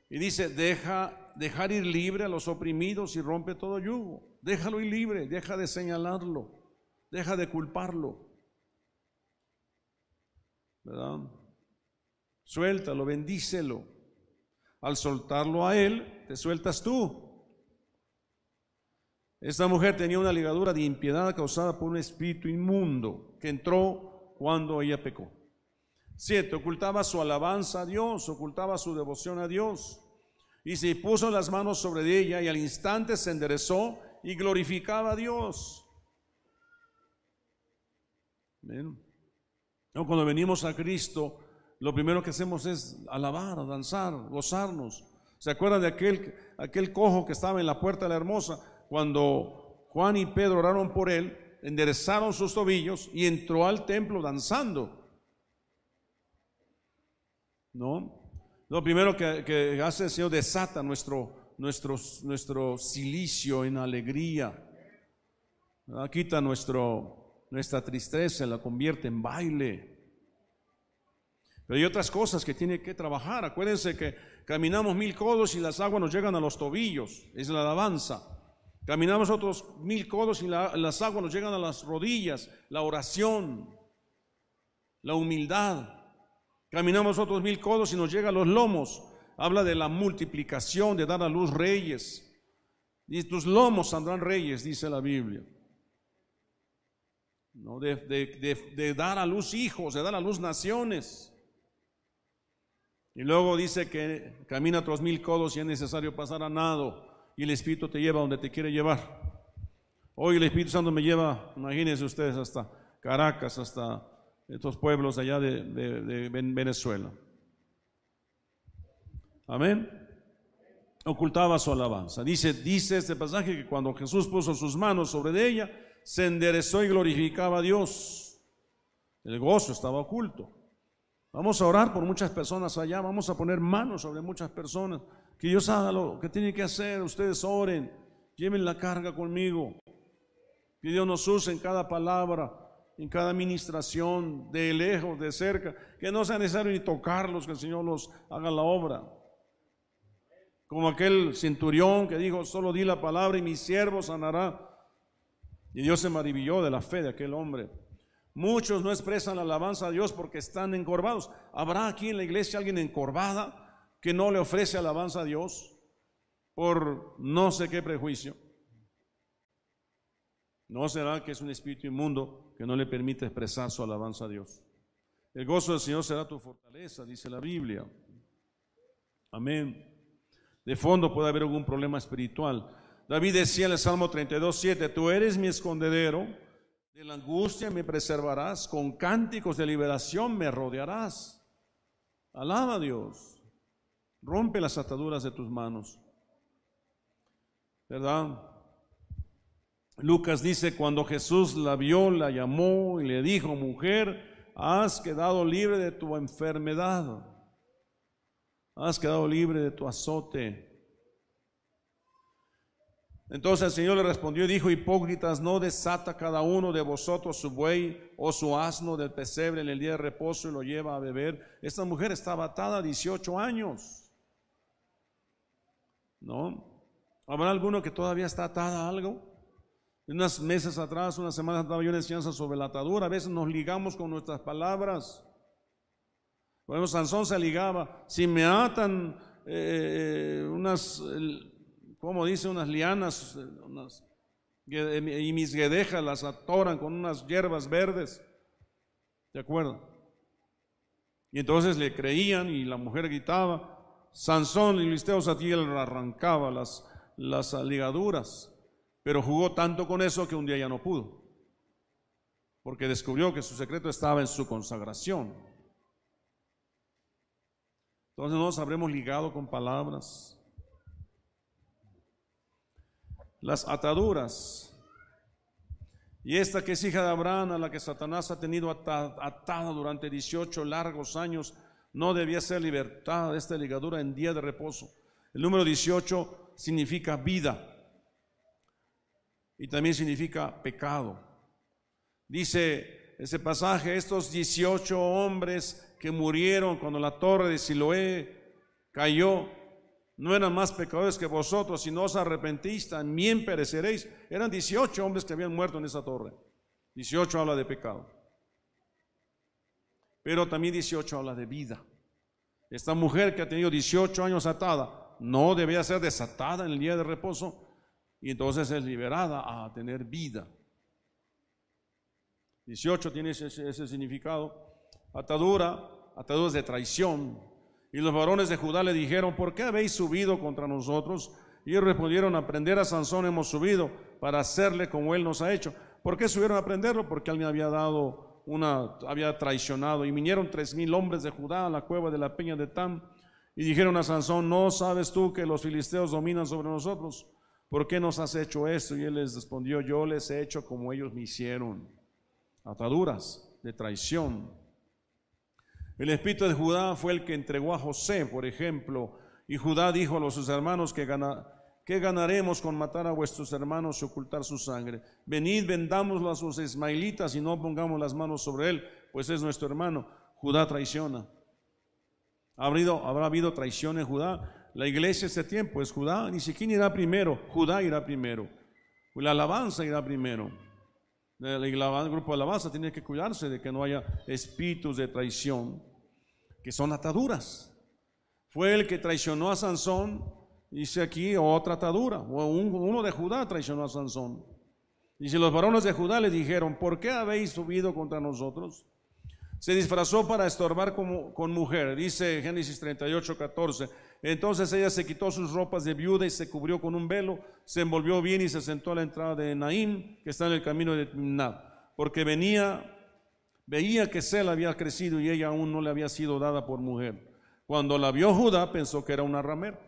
Y dice, deja, dejar ir libre a los oprimidos y rompe todo yugo. Déjalo ir libre, deja de señalarlo, deja de culparlo. ¿verdad? Suéltalo, bendícelo. Al soltarlo a él, te sueltas tú. Esta mujer tenía una ligadura de impiedad causada por un espíritu inmundo que entró cuando ella pecó. Siete, ocultaba su alabanza a Dios, ocultaba su devoción a Dios. Y se puso las manos sobre ella y al instante se enderezó y glorificaba a Dios. cuando venimos a Cristo, lo primero que hacemos es alabar, danzar, gozarnos. ¿Se acuerdan de aquel, aquel cojo que estaba en la puerta de la hermosa? Cuando Juan y Pedro oraron por él, enderezaron sus tobillos y entró al templo danzando. ¿No? Lo primero que, hace el Señor desata nuestro, nuestro, silicio en alegría. Quita nuestra tristeza, la convierte en baile. Pero hay otras cosas que tiene que trabajar. Acuérdense que caminamos mil codos y las aguas nos llegan a los tobillos. Es la alabanza. Caminamos otros mil codos y las aguas nos llegan a las rodillas. La oración. La humildad. Caminamos otros mil codos y nos llega a los lomos. Habla de la multiplicación, de dar a luz reyes. Y tus lomos saldrán reyes, dice la Biblia. ¿No? De, de dar a luz hijos, de dar a luz naciones. Y luego dice que camina otros mil codos y es necesario pasar a nado y el Espíritu te lleva donde te quiere llevar. Hoy el Espíritu Santo me lleva, imagínense ustedes, hasta Caracas, hasta estos pueblos allá de, Venezuela. Amén. Ocultaba su alabanza. Dice, dice este pasaje que cuando Jesús puso sus manos sobre ella, se enderezó y glorificaba a Dios. El gozo estaba oculto. Vamos a orar por muchas personas allá, vamos a poner manos sobre muchas personas. Que Dios haga lo que tiene que hacer, ustedes oren, lleven la carga conmigo. Que Dios nos use en cada palabra, en cada administración, de lejos, de cerca. Que no sea necesario ni tocarlos, que el Señor los haga la obra. Como aquel centurión que dijo, solo di la palabra y mi siervo sanará. Y Dios se maravilló de la fe de aquel hombre. Muchos no expresan la alabanza a Dios porque están encorvados. ¿Habrá aquí en la iglesia alguien encorvada que no le ofrece alabanza a Dios por no sé qué prejuicio? ¿No será que es un espíritu inmundo que no le permite expresar su alabanza a Dios? El gozo del Señor será tu fortaleza, dice la Biblia. Amén. De fondo puede haber algún problema espiritual. David decía en el Salmo 32, 7, tú eres mi escondedero, de la angustia me preservarás, con cánticos de liberación me rodearás. Alaba a Dios, rompe las ataduras de tus manos. ¿Verdad? Lucas dice, cuando Jesús la vio, la llamó y le dijo, mujer, has quedado libre de tu enfermedad, has quedado libre de tu azote. Entonces el Señor le respondió y dijo, hipócritas, no desata cada uno de vosotros su buey o su asno del pesebre en el día de reposo y lo lleva a beber. Esta mujer estaba atada a 18 años. ¿No? ¿Habrá alguno que todavía está atada a algo? Unas meses atrás, unas semanas daba yo una enseñanza sobre la atadura. A veces nos ligamos con nuestras palabras. Bueno, Sansón se ligaba. Si me atan eh, unas como dice, unas lianas y mis guedejas las atoran con unas hierbas verdes. ¿De acuerdo? Y entonces le creían y la mujer gritaba, Sansón y listeos a ti él arrancaba las, las ligaduras, pero jugó tanto con eso que un día ya no pudo, porque descubrió que su secreto estaba en su consagración. Entonces nos habremos ligado con palabras, las ataduras. Y esta que es hija de Abraham, a la que Satanás ha tenido atada, durante 18 largos años, no debía ser libertada de esta ligadura en día de reposo. El número 18 significa vida y también significa pecado. Dice ese pasaje, estos 18 hombres que murieron cuando la torre de Siloé cayó, no eran más pecadores que vosotros, si no os arrepentís, también pereceréis. Eran 18 hombres que habían muerto en esa torre. 18 habla de pecado. Pero también 18 habla de vida. Esta mujer que ha tenido 18 años atada, no debía ser desatada en el día de reposo y entonces es liberada a tener vida. 18 tiene ese, ese significado. Atadura, ataduras de traición, y los varones de Judá le dijeron, ¿por qué habéis subido contra nosotros? Y ellos respondieron, a prender a Sansón hemos subido para hacerle como él nos ha hecho. ¿Por qué subieron a prenderlo? Porque alguien había dado una, había traicionado. Y vinieron tres mil hombres de Judá a la cueva de la peña de Tam y dijeron a Sansón, ¿no sabes tú que los filisteos dominan sobre nosotros? ¿Por qué nos has hecho esto? Y él les respondió, yo les he hecho como ellos me hicieron. Ataduras de traición el espíritu de Judá fue el que entregó a José, por ejemplo, y Judá dijo a sus hermanos que ¿Qué ganaremos con matar a vuestros hermanos y ocultar su sangre? Venid, vendámoslo a sus ismaelitas y no pongamos las manos sobre él, pues es nuestro hermano. Judá traiciona. ¿Ha habido, ¿Habrá habido traición en Judá? La iglesia este tiempo es Judá, ni siquiera irá primero, Judá irá primero. La alabanza irá primero. El grupo de alabanza tiene que cuidarse de que no haya espíritus de traición, que son ataduras. Fue el que traicionó a Sansón, dice aquí otra atadura, uno de Judá traicionó a Sansón. Y si los varones de Judá le dijeron, ¿por qué habéis subido contra nosotros? Se disfrazó para estorbar como, con mujer, dice Génesis 38, 14. Entonces ella se quitó sus ropas de viuda y se cubrió con un velo, se envolvió bien y se sentó a la entrada de Naín, que está en el camino de Timnat, porque venía, veía que Sel había crecido y ella aún no le había sido dada por mujer. Cuando la vio Judá, pensó que era una ramera.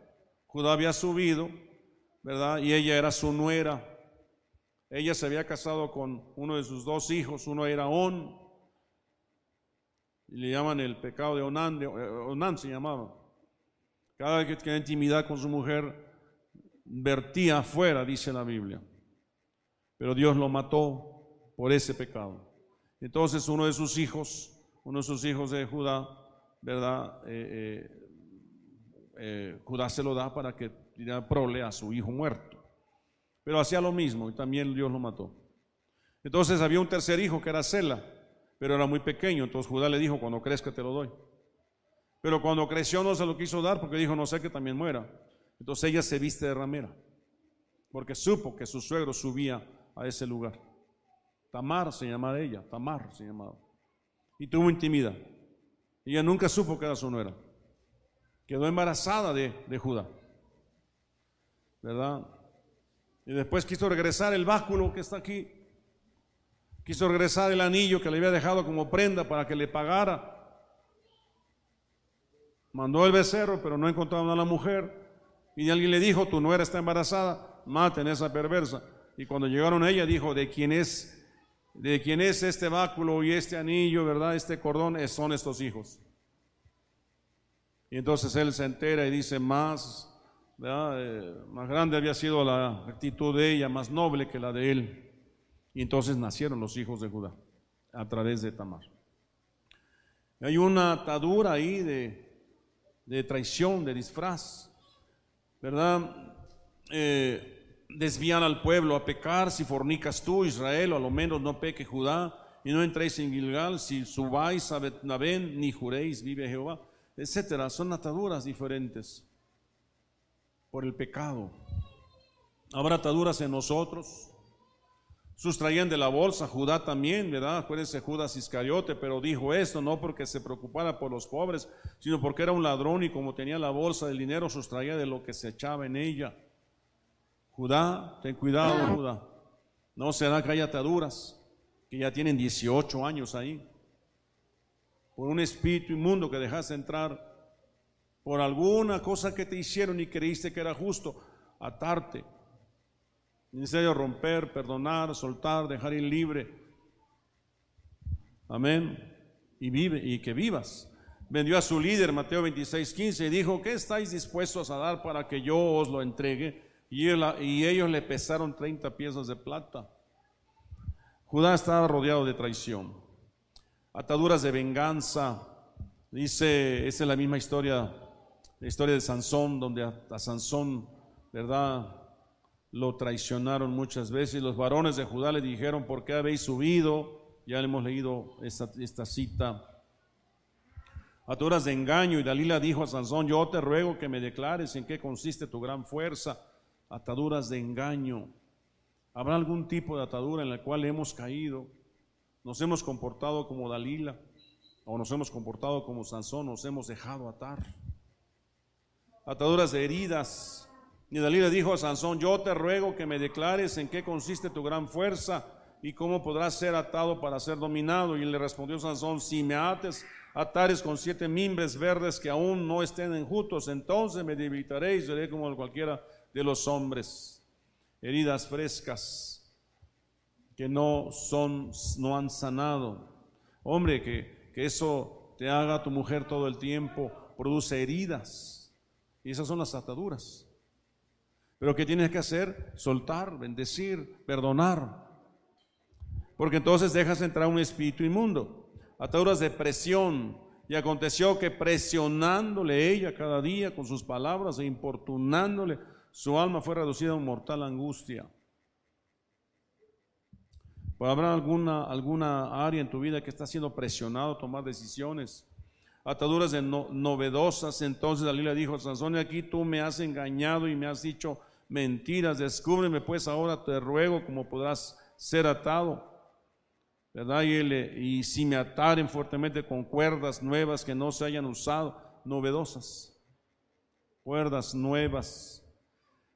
Judá había subido, ¿verdad? Y ella era su nuera. Ella se había casado con uno de sus dos hijos, uno era On, y le llaman el pecado de Onan, de, eh, Onan se llamaba. Cada vez que tenía intimidad con su mujer, vertía afuera, dice la Biblia. Pero Dios lo mató por ese pecado. Entonces uno de sus hijos, uno de sus hijos de Judá, ¿verdad? Eh, eh, Judá se lo da para que prole a su hijo muerto. Pero hacía lo mismo y también Dios lo mató. Entonces había un tercer hijo que era Sela, pero era muy pequeño. Entonces Judá le dijo, cuando crezca te lo doy. Pero cuando creció no se lo quiso dar porque dijo, no sé que también muera. Entonces ella se viste de ramera, porque supo que su suegro subía a ese lugar. Tamar se llamaba ella, Tamar se llamaba. Y tuvo intimidad. Ella nunca supo que era su nuera. Quedó embarazada de, de Judá. ¿Verdad? Y después quiso regresar el báculo que está aquí. Quiso regresar el anillo que le había dejado como prenda para que le pagara. Mandó el becerro, pero no encontraron a la mujer. Y alguien le dijo, tu nuera está embarazada, maten a esa perversa. Y cuando llegaron a ella, dijo, de quién es, de quién es este báculo y este anillo, ¿verdad? Este cordón, son estos hijos. Y entonces él se entera y dice, más eh, más grande había sido la actitud de ella, más noble que la de él. Y entonces nacieron los hijos de Judá a través de Tamar. Hay una atadura ahí de, traición, de disfraz, ¿verdad? Eh, desvían al pueblo a pecar, si fornicas tú, Israel, o a lo menos no peque Judá, y no entréis en Gilgal, si subáis a Betnabén, ni juréis, vive Jehová, etcétera. Son ataduras diferentes por el pecado. Habrá ataduras en nosotros. Sustraían de la bolsa, Judá también, ¿verdad? Acuérdense Judas Iscariote, pero dijo esto no porque se preocupara por los pobres, sino porque era un ladrón y como tenía la bolsa del dinero, sustraía de lo que se echaba en ella. Judá, ten cuidado, Judá. No será que haya ataduras, que ya tienen 18 años ahí, por un espíritu inmundo que dejaste entrar por alguna cosa que te hicieron y creíste que era justo, atarte. Necesario romper, perdonar, soltar, dejar ir libre. Amén. Y vive, y que vivas. Vendió a su líder, Mateo 26, 15, y dijo, ¿qué estáis dispuestos a dar para que yo os lo entregue? Y, ellos le pesaron 30 piezas de plata. Judá estaba rodeado de traición, ataduras de venganza. Dice, esa es la misma historia la historia de Sansón, donde a, Sansón, ¿verdad? Lo traicionaron muchas veces. Los varones de Judá le dijeron, ¿por qué habéis subido? Ya hemos leído esta, esta cita. Ataduras de engaño, y Dalila dijo a Sansón, yo te ruego que me declares en qué consiste tu gran fuerza. Ataduras de engaño. ¿Habrá algún tipo de atadura en la cual hemos caído? Nos hemos comportado como Dalila, o nos hemos comportado como Sansón, nos hemos dejado atar ataduras de heridas. Y Dalila dijo a Sansón, yo te ruego que me declares en qué consiste tu gran fuerza y cómo podrás ser atado para ser dominado. Y le respondió Sansón, si me ates, atares con siete mimbres verdes que aún no estén enjutos, entonces me debilitaré y seré como cualquiera de los hombres. Heridas frescas que no son, no han sanado. Hombre, que, que eso te haga tu mujer todo el tiempo, produce heridas y esas son las ataduras. Pero ¿qué tienes que hacer? Soltar, bendecir, perdonar. Porque entonces dejas entrar un espíritu inmundo. Ataduras de presión. Y aconteció que presionándole ella cada día con sus palabras e importunándole, su alma fue reducida a mortal angustia. ¿Puede haber alguna, alguna área en tu vida que está siendo presionado a tomar decisiones? ataduras de novedosas. Entonces Dalila dijo, Sansón, aquí tú me has engañado y me has dicho mentiras, descúbreme pues ahora, te ruego, cómo podrás ser atado. ¿Verdad? Y, y si me ataren fuertemente con cuerdas nuevas que no se hayan usado, novedosas, cuerdas nuevas,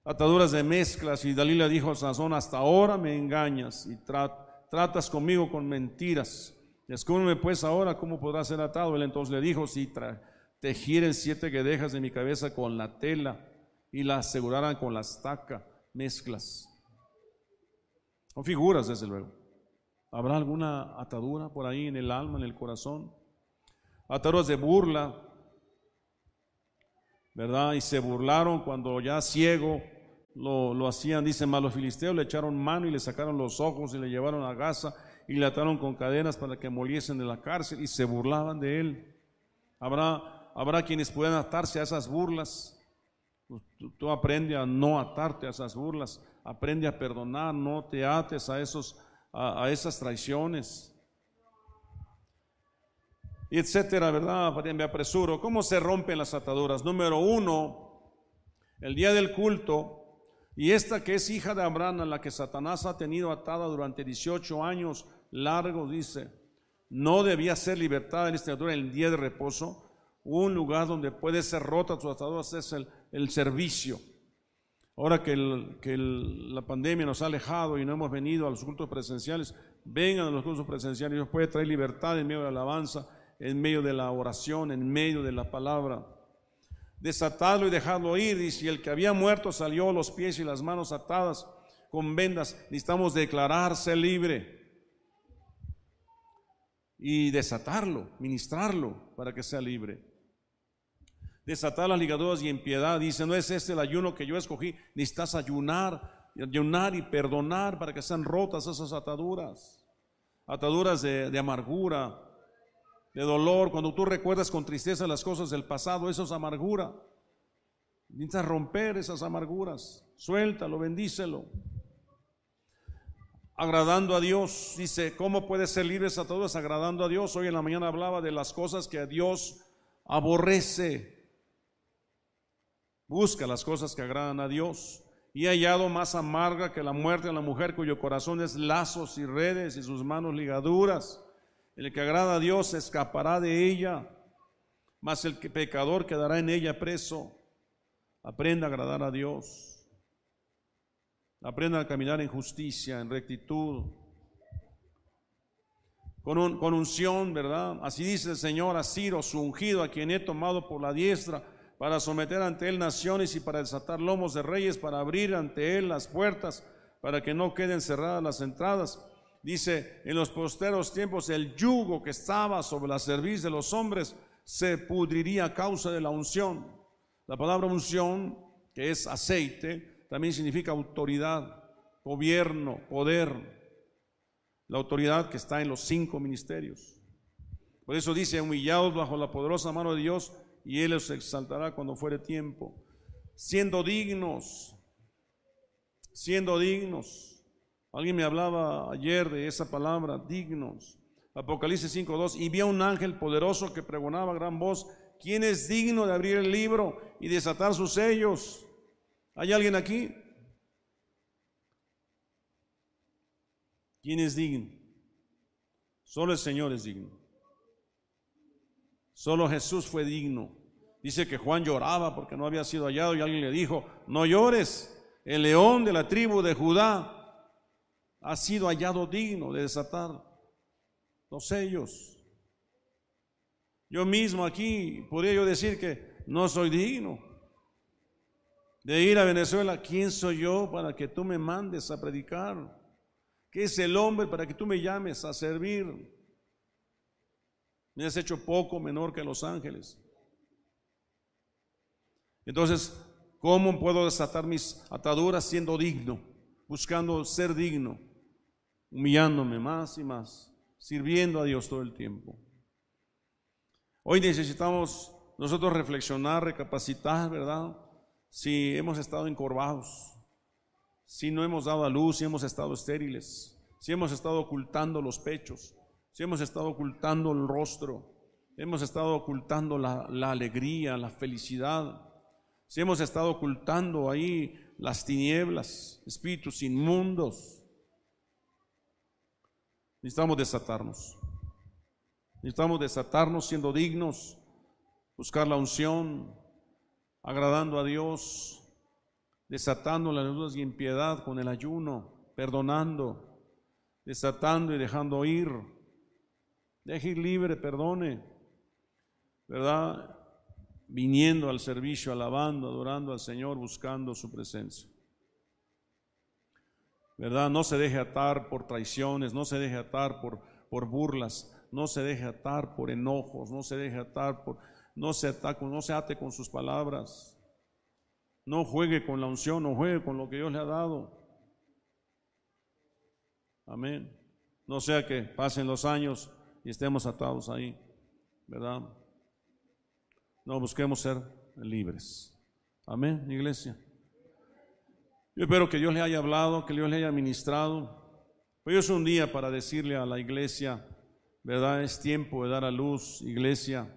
ataduras de mezclas. Y Dalila dijo a Sansón, hasta ahora me engañas y tratas conmigo con mentiras. Descúbreme pues ahora cómo podrá ser atado. Él entonces le dijo, si tejieren siete guedejas de mi cabeza con la tela y la aseguraran con la estaca, mezclas. Son figuras, desde luego. ¿Habrá alguna atadura por ahí en el alma, en el corazón? Ataduras de burla, ¿verdad? Y se burlaron cuando ya ciego lo, lo hacían, dicen más los filisteos, le echaron mano y le sacaron los ojos y le llevaron a Gaza y le ataron con cadenas para que moliesen de la cárcel y se burlaban de él. Habrá, habrá quienes puedan atarse a esas burlas. Pues, tú, tú aprende a no atarte a esas burlas, aprende a perdonar, no te ates a, esos, a esas traiciones. Y etcétera, ¿verdad? Me apresuro. ¿Cómo se rompen las ataduras? Número uno, el día del culto, y esta que es hija de Abraham, a la que Satanás ha tenido atada durante 18 años largos, dice, no debía ser libertada en esta atadura en el día de reposo. Un lugar donde puede ser rota tus ataduras es el, el servicio. Ahora que, la pandemia nos ha alejado y no hemos venido a los cultos presenciales, vengan a los cultos presenciales. Dios puede traer libertad en medio de la alabanza, en medio de la oración, en medio de la palabra desatadlo y dejadlo ir. Y el que había muerto salió los pies y las manos atadas con vendas, necesitamos declararse libre y desatarlo, ministrarlo para que sea libre. Desatar las ligaduras y en piedad, dice, no es este el ayuno que yo escogí, necesitas ayunar, ayunar y perdonar para que sean rotas esas ataduras, ataduras de amargura, de dolor, cuando tú recuerdas con tristeza las cosas del pasado, eso es amargura. Necesitas romper esas amarguras. Suéltalo, bendícelo. Agradando a Dios, dice, ¿cómo puedes ser libres a todos agradando a Dios? Hoy en la mañana hablaba de las cosas que a Dios aborrece. Busca las cosas que agradan a Dios. Y hallado más amarga que la muerte en la mujer cuyo corazón es lazos y redes y sus manos ligaduras. El que agrada a Dios escapará de ella, mas el que pecador quedará en ella preso. Aprenda a agradar a Dios. Aprenda a caminar en justicia, en rectitud. Con, un, con unción, ¿verdad? Así dice el Señor a Ciro, su ungido, a quien he tomado por la diestra, para someter ante él naciones y para desatar lomos de reyes, para abrir ante él las puertas, para que no queden cerradas las entradas dice, en los posteros tiempos el yugo que estaba sobre la cerviz de los hombres se pudriría a causa de la unción. La palabra unción, que es aceite, también significa autoridad, gobierno, poder. La autoridad que está en los cinco ministerios. Por eso dice, humillados bajo la poderosa mano de Dios, y Él os exaltará cuando fuere tiempo. Siendo dignos, siendo dignos Alguien me hablaba ayer de esa palabra, dignos. Apocalipsis 5.2, y vi a un ángel poderoso que pregonaba a gran voz, ¿quién es digno de abrir el libro y desatar sus sellos? ¿Hay alguien aquí? ¿Quién es digno? Solo el Señor es digno. Solo Jesús fue digno. Dice que Juan lloraba porque no había sido hallado y alguien le dijo, no llores, el león de la tribu de Judá ha sido hallado digno de desatar los sellos. Yo mismo aquí podría yo decir que no soy digno de ir a Venezuela. ¿Quién soy yo para que tú me mandes a predicar? ¿Qué es el hombre para que tú me llames a servir? Me has hecho poco menor que los ángeles. Entonces, ¿cómo puedo desatar mis ataduras siendo digno, buscando ser digno? Humillándome más y más, sirviendo a Dios todo el tiempo. Hoy necesitamos nosotros reflexionar, recapacitar, ¿verdad? Si hemos estado encorvados, si no hemos dado a luz, si hemos estado estériles, si hemos estado ocultando los pechos, si hemos estado ocultando el rostro, hemos estado ocultando la, la alegría, la felicidad, si hemos estado ocultando ahí las tinieblas, espíritus inmundos, Necesitamos desatarnos. Necesitamos desatarnos siendo dignos, buscar la unción, agradando a Dios, desatando las dudas y impiedad con el ayuno, perdonando, desatando y dejando ir. Deje ir libre, perdone, ¿verdad? viniendo al servicio, alabando, adorando al Señor, buscando su presencia. ¿Verdad? No se deje atar por traiciones, no se deje atar por, por burlas, no se deje atar por enojos, no se deje atar por, no se, no se ate con sus palabras. No juegue con la unción, no juegue con lo que Dios le ha dado. Amén. No sea que pasen los años y estemos atados ahí, ¿verdad? No, busquemos ser libres. Amén, iglesia. Yo espero que Dios le haya hablado, que Dios le haya ministrado. Hoy es un día para decirle a la iglesia, ¿verdad? Es tiempo de dar a luz, iglesia.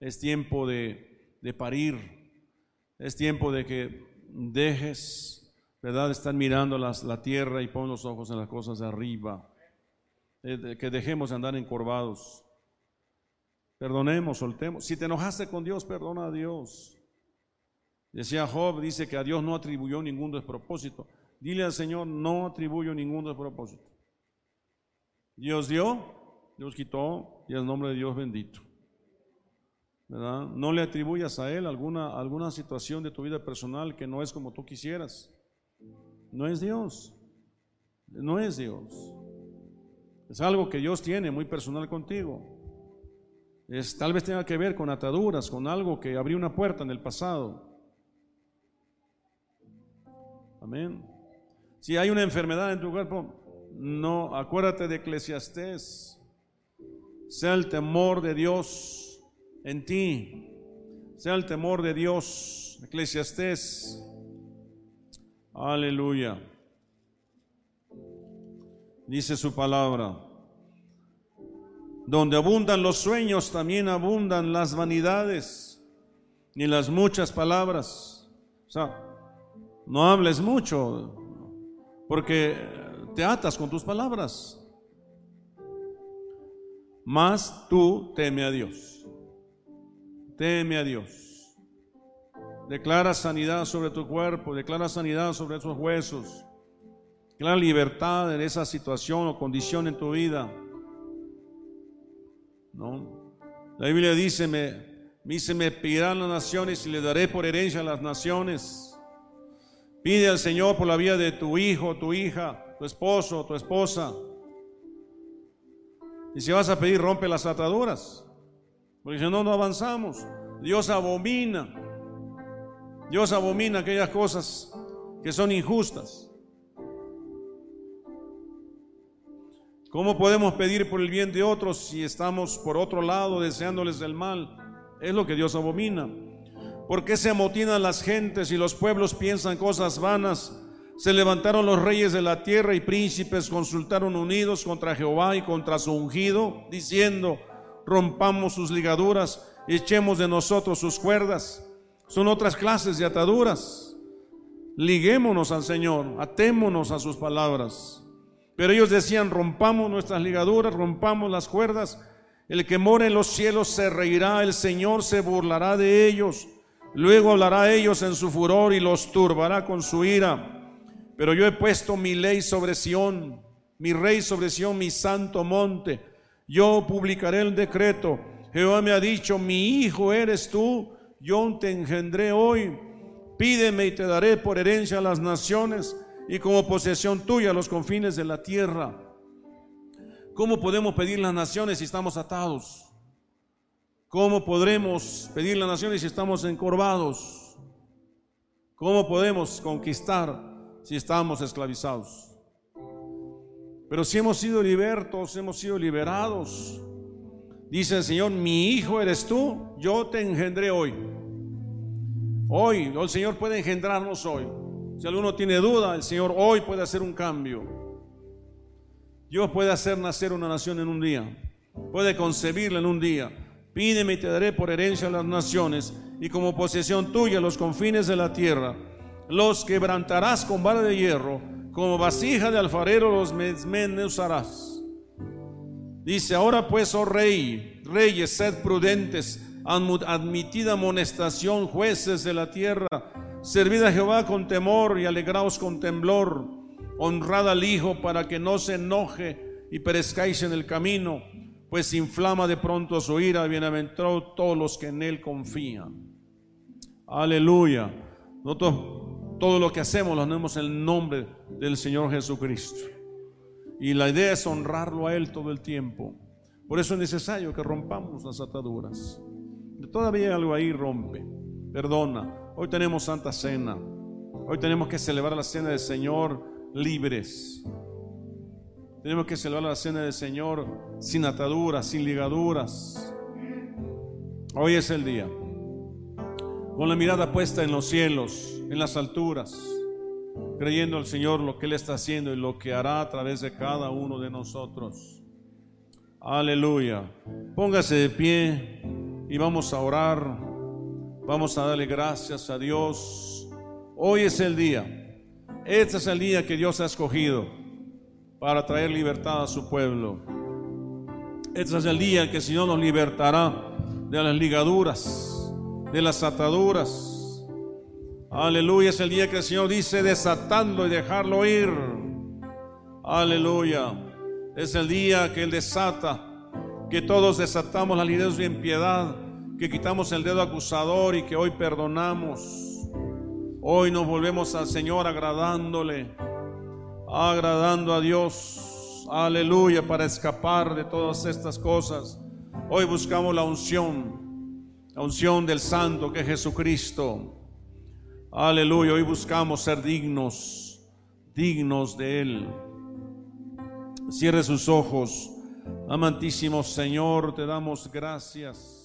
Es tiempo de, de parir. Es tiempo de que dejes, ¿verdad? Estar mirando las, la tierra y pon los ojos en las cosas de arriba. Eh, que dejemos de andar encorvados. Perdonemos, soltemos. Si te enojaste con Dios, perdona a Dios. Decía Job, dice que a Dios no atribuyó ningún despropósito. Dile al Señor, no atribuyo ningún despropósito. Dios dio, Dios quitó, y el nombre de Dios bendito. No le atribuyas a Él alguna, alguna situación de tu vida personal que no es como tú quisieras. No es Dios. No es Dios. Es algo que Dios tiene muy personal contigo. Es, tal vez tenga que ver con ataduras, con algo que abrió una puerta en el pasado. Amén. Si hay una enfermedad en tu cuerpo, no, acuérdate de Eclesiastés. Sea el temor de Dios en ti sea el temor de Dios. Eclesiastés. Aleluya. Dice su palabra. Donde abundan los sueños, también abundan las vanidades, ni las muchas palabras. O sea, no hables mucho, porque te atas con tus palabras. Mas tú teme a Dios. Teme a Dios. Declara sanidad sobre tu cuerpo, declara sanidad sobre esos huesos. Declara libertad en esa situación o condición en tu vida. ¿No? La Biblia dice, me, dice, me pedirán las naciones y le daré por herencia a las naciones. Pide al Señor por la vida de tu hijo, tu hija, tu esposo, tu esposa. Y si vas a pedir, rompe las ataduras. Porque si no, no avanzamos. Dios abomina. Dios abomina aquellas cosas que son injustas. ¿Cómo podemos pedir por el bien de otros si estamos por otro lado deseándoles el mal? Es lo que Dios abomina. ¿Por qué se amotinan las gentes y los pueblos piensan cosas vanas? Se levantaron los reyes de la tierra y príncipes consultaron unidos contra Jehová y contra su ungido, diciendo, rompamos sus ligaduras, echemos de nosotros sus cuerdas. Son otras clases de ataduras. Liguémonos al Señor, atémonos a sus palabras. Pero ellos decían, rompamos nuestras ligaduras, rompamos las cuerdas. El que mora en los cielos se reirá, el Señor se burlará de ellos. Luego hablará a ellos en su furor y los turbará con su ira. Pero yo he puesto mi ley sobre Sión, mi rey sobre Sión, mi santo monte yo publicaré el decreto. Jehová me ha dicho, mi hijo eres tú, yo te engendré hoy. Pídeme y te daré por herencia a las naciones y como posesión tuya los confines de la tierra. ¿Cómo podemos pedir las naciones si estamos atados? ¿Cómo podremos pedir las naciones si estamos encorvados? ¿Cómo podemos conquistar si estamos esclavizados? Pero si hemos sido libertos, hemos sido liberados. Dice el Señor, mi hijo eres tú, yo te engendré hoy. Hoy, el Señor puede engendrarnos hoy. Si alguno tiene duda, el Señor hoy puede hacer un cambio. Dios puede hacer nacer una nación en un día. Puede concebirla en un día. Pídeme y te daré por herencia las naciones y como posesión tuya los confines de la tierra. Los quebrantarás con vara de hierro como vasija de alfarero los usarás. Dice, ahora pues, oh rey, reyes, sed prudentes, admitida amonestación, jueces de la tierra, servid a Jehová con temor y alegraos con temblor, honrad al Hijo para que no se enoje y perezcáis en el camino, pues inflama de pronto su ira, bienaventurados todos los que en él confían. Aleluya. Nosotros todo lo que hacemos lo hacemos en el nombre del Señor Jesucristo. Y la idea es honrarlo a Él todo el tiempo. Por eso es necesario que rompamos las ataduras. Todavía algo ahí rompe. Perdona. Hoy tenemos Santa Cena. Hoy tenemos que celebrar la cena del Señor libres. Tenemos que celebrar la cena del Señor sin ataduras, sin ligaduras. Hoy es el día. Con la mirada puesta en los cielos, en las alturas, creyendo al Señor lo que Él está haciendo y lo que hará a través de cada uno de nosotros. Aleluya. Póngase de pie y vamos a orar. Vamos a darle gracias a Dios. Hoy es el día. Este es el día que Dios ha escogido para traer libertad a su pueblo. Este es el día que el Señor nos libertará de las ligaduras, de las ataduras. Aleluya, es el día que el Señor dice desatando y dejarlo ir. Aleluya. Es el día que Él desata, que todos desatamos la liderazgo de impiedad, que quitamos el dedo acusador y que hoy perdonamos. Hoy nos volvemos al Señor agradándole agradando a Dios, aleluya, para escapar de todas estas cosas. Hoy buscamos la unción, la unción del Santo que es Jesucristo. Aleluya, hoy buscamos ser dignos, dignos de Él. Cierre sus ojos. Amantísimo Señor, te damos gracias.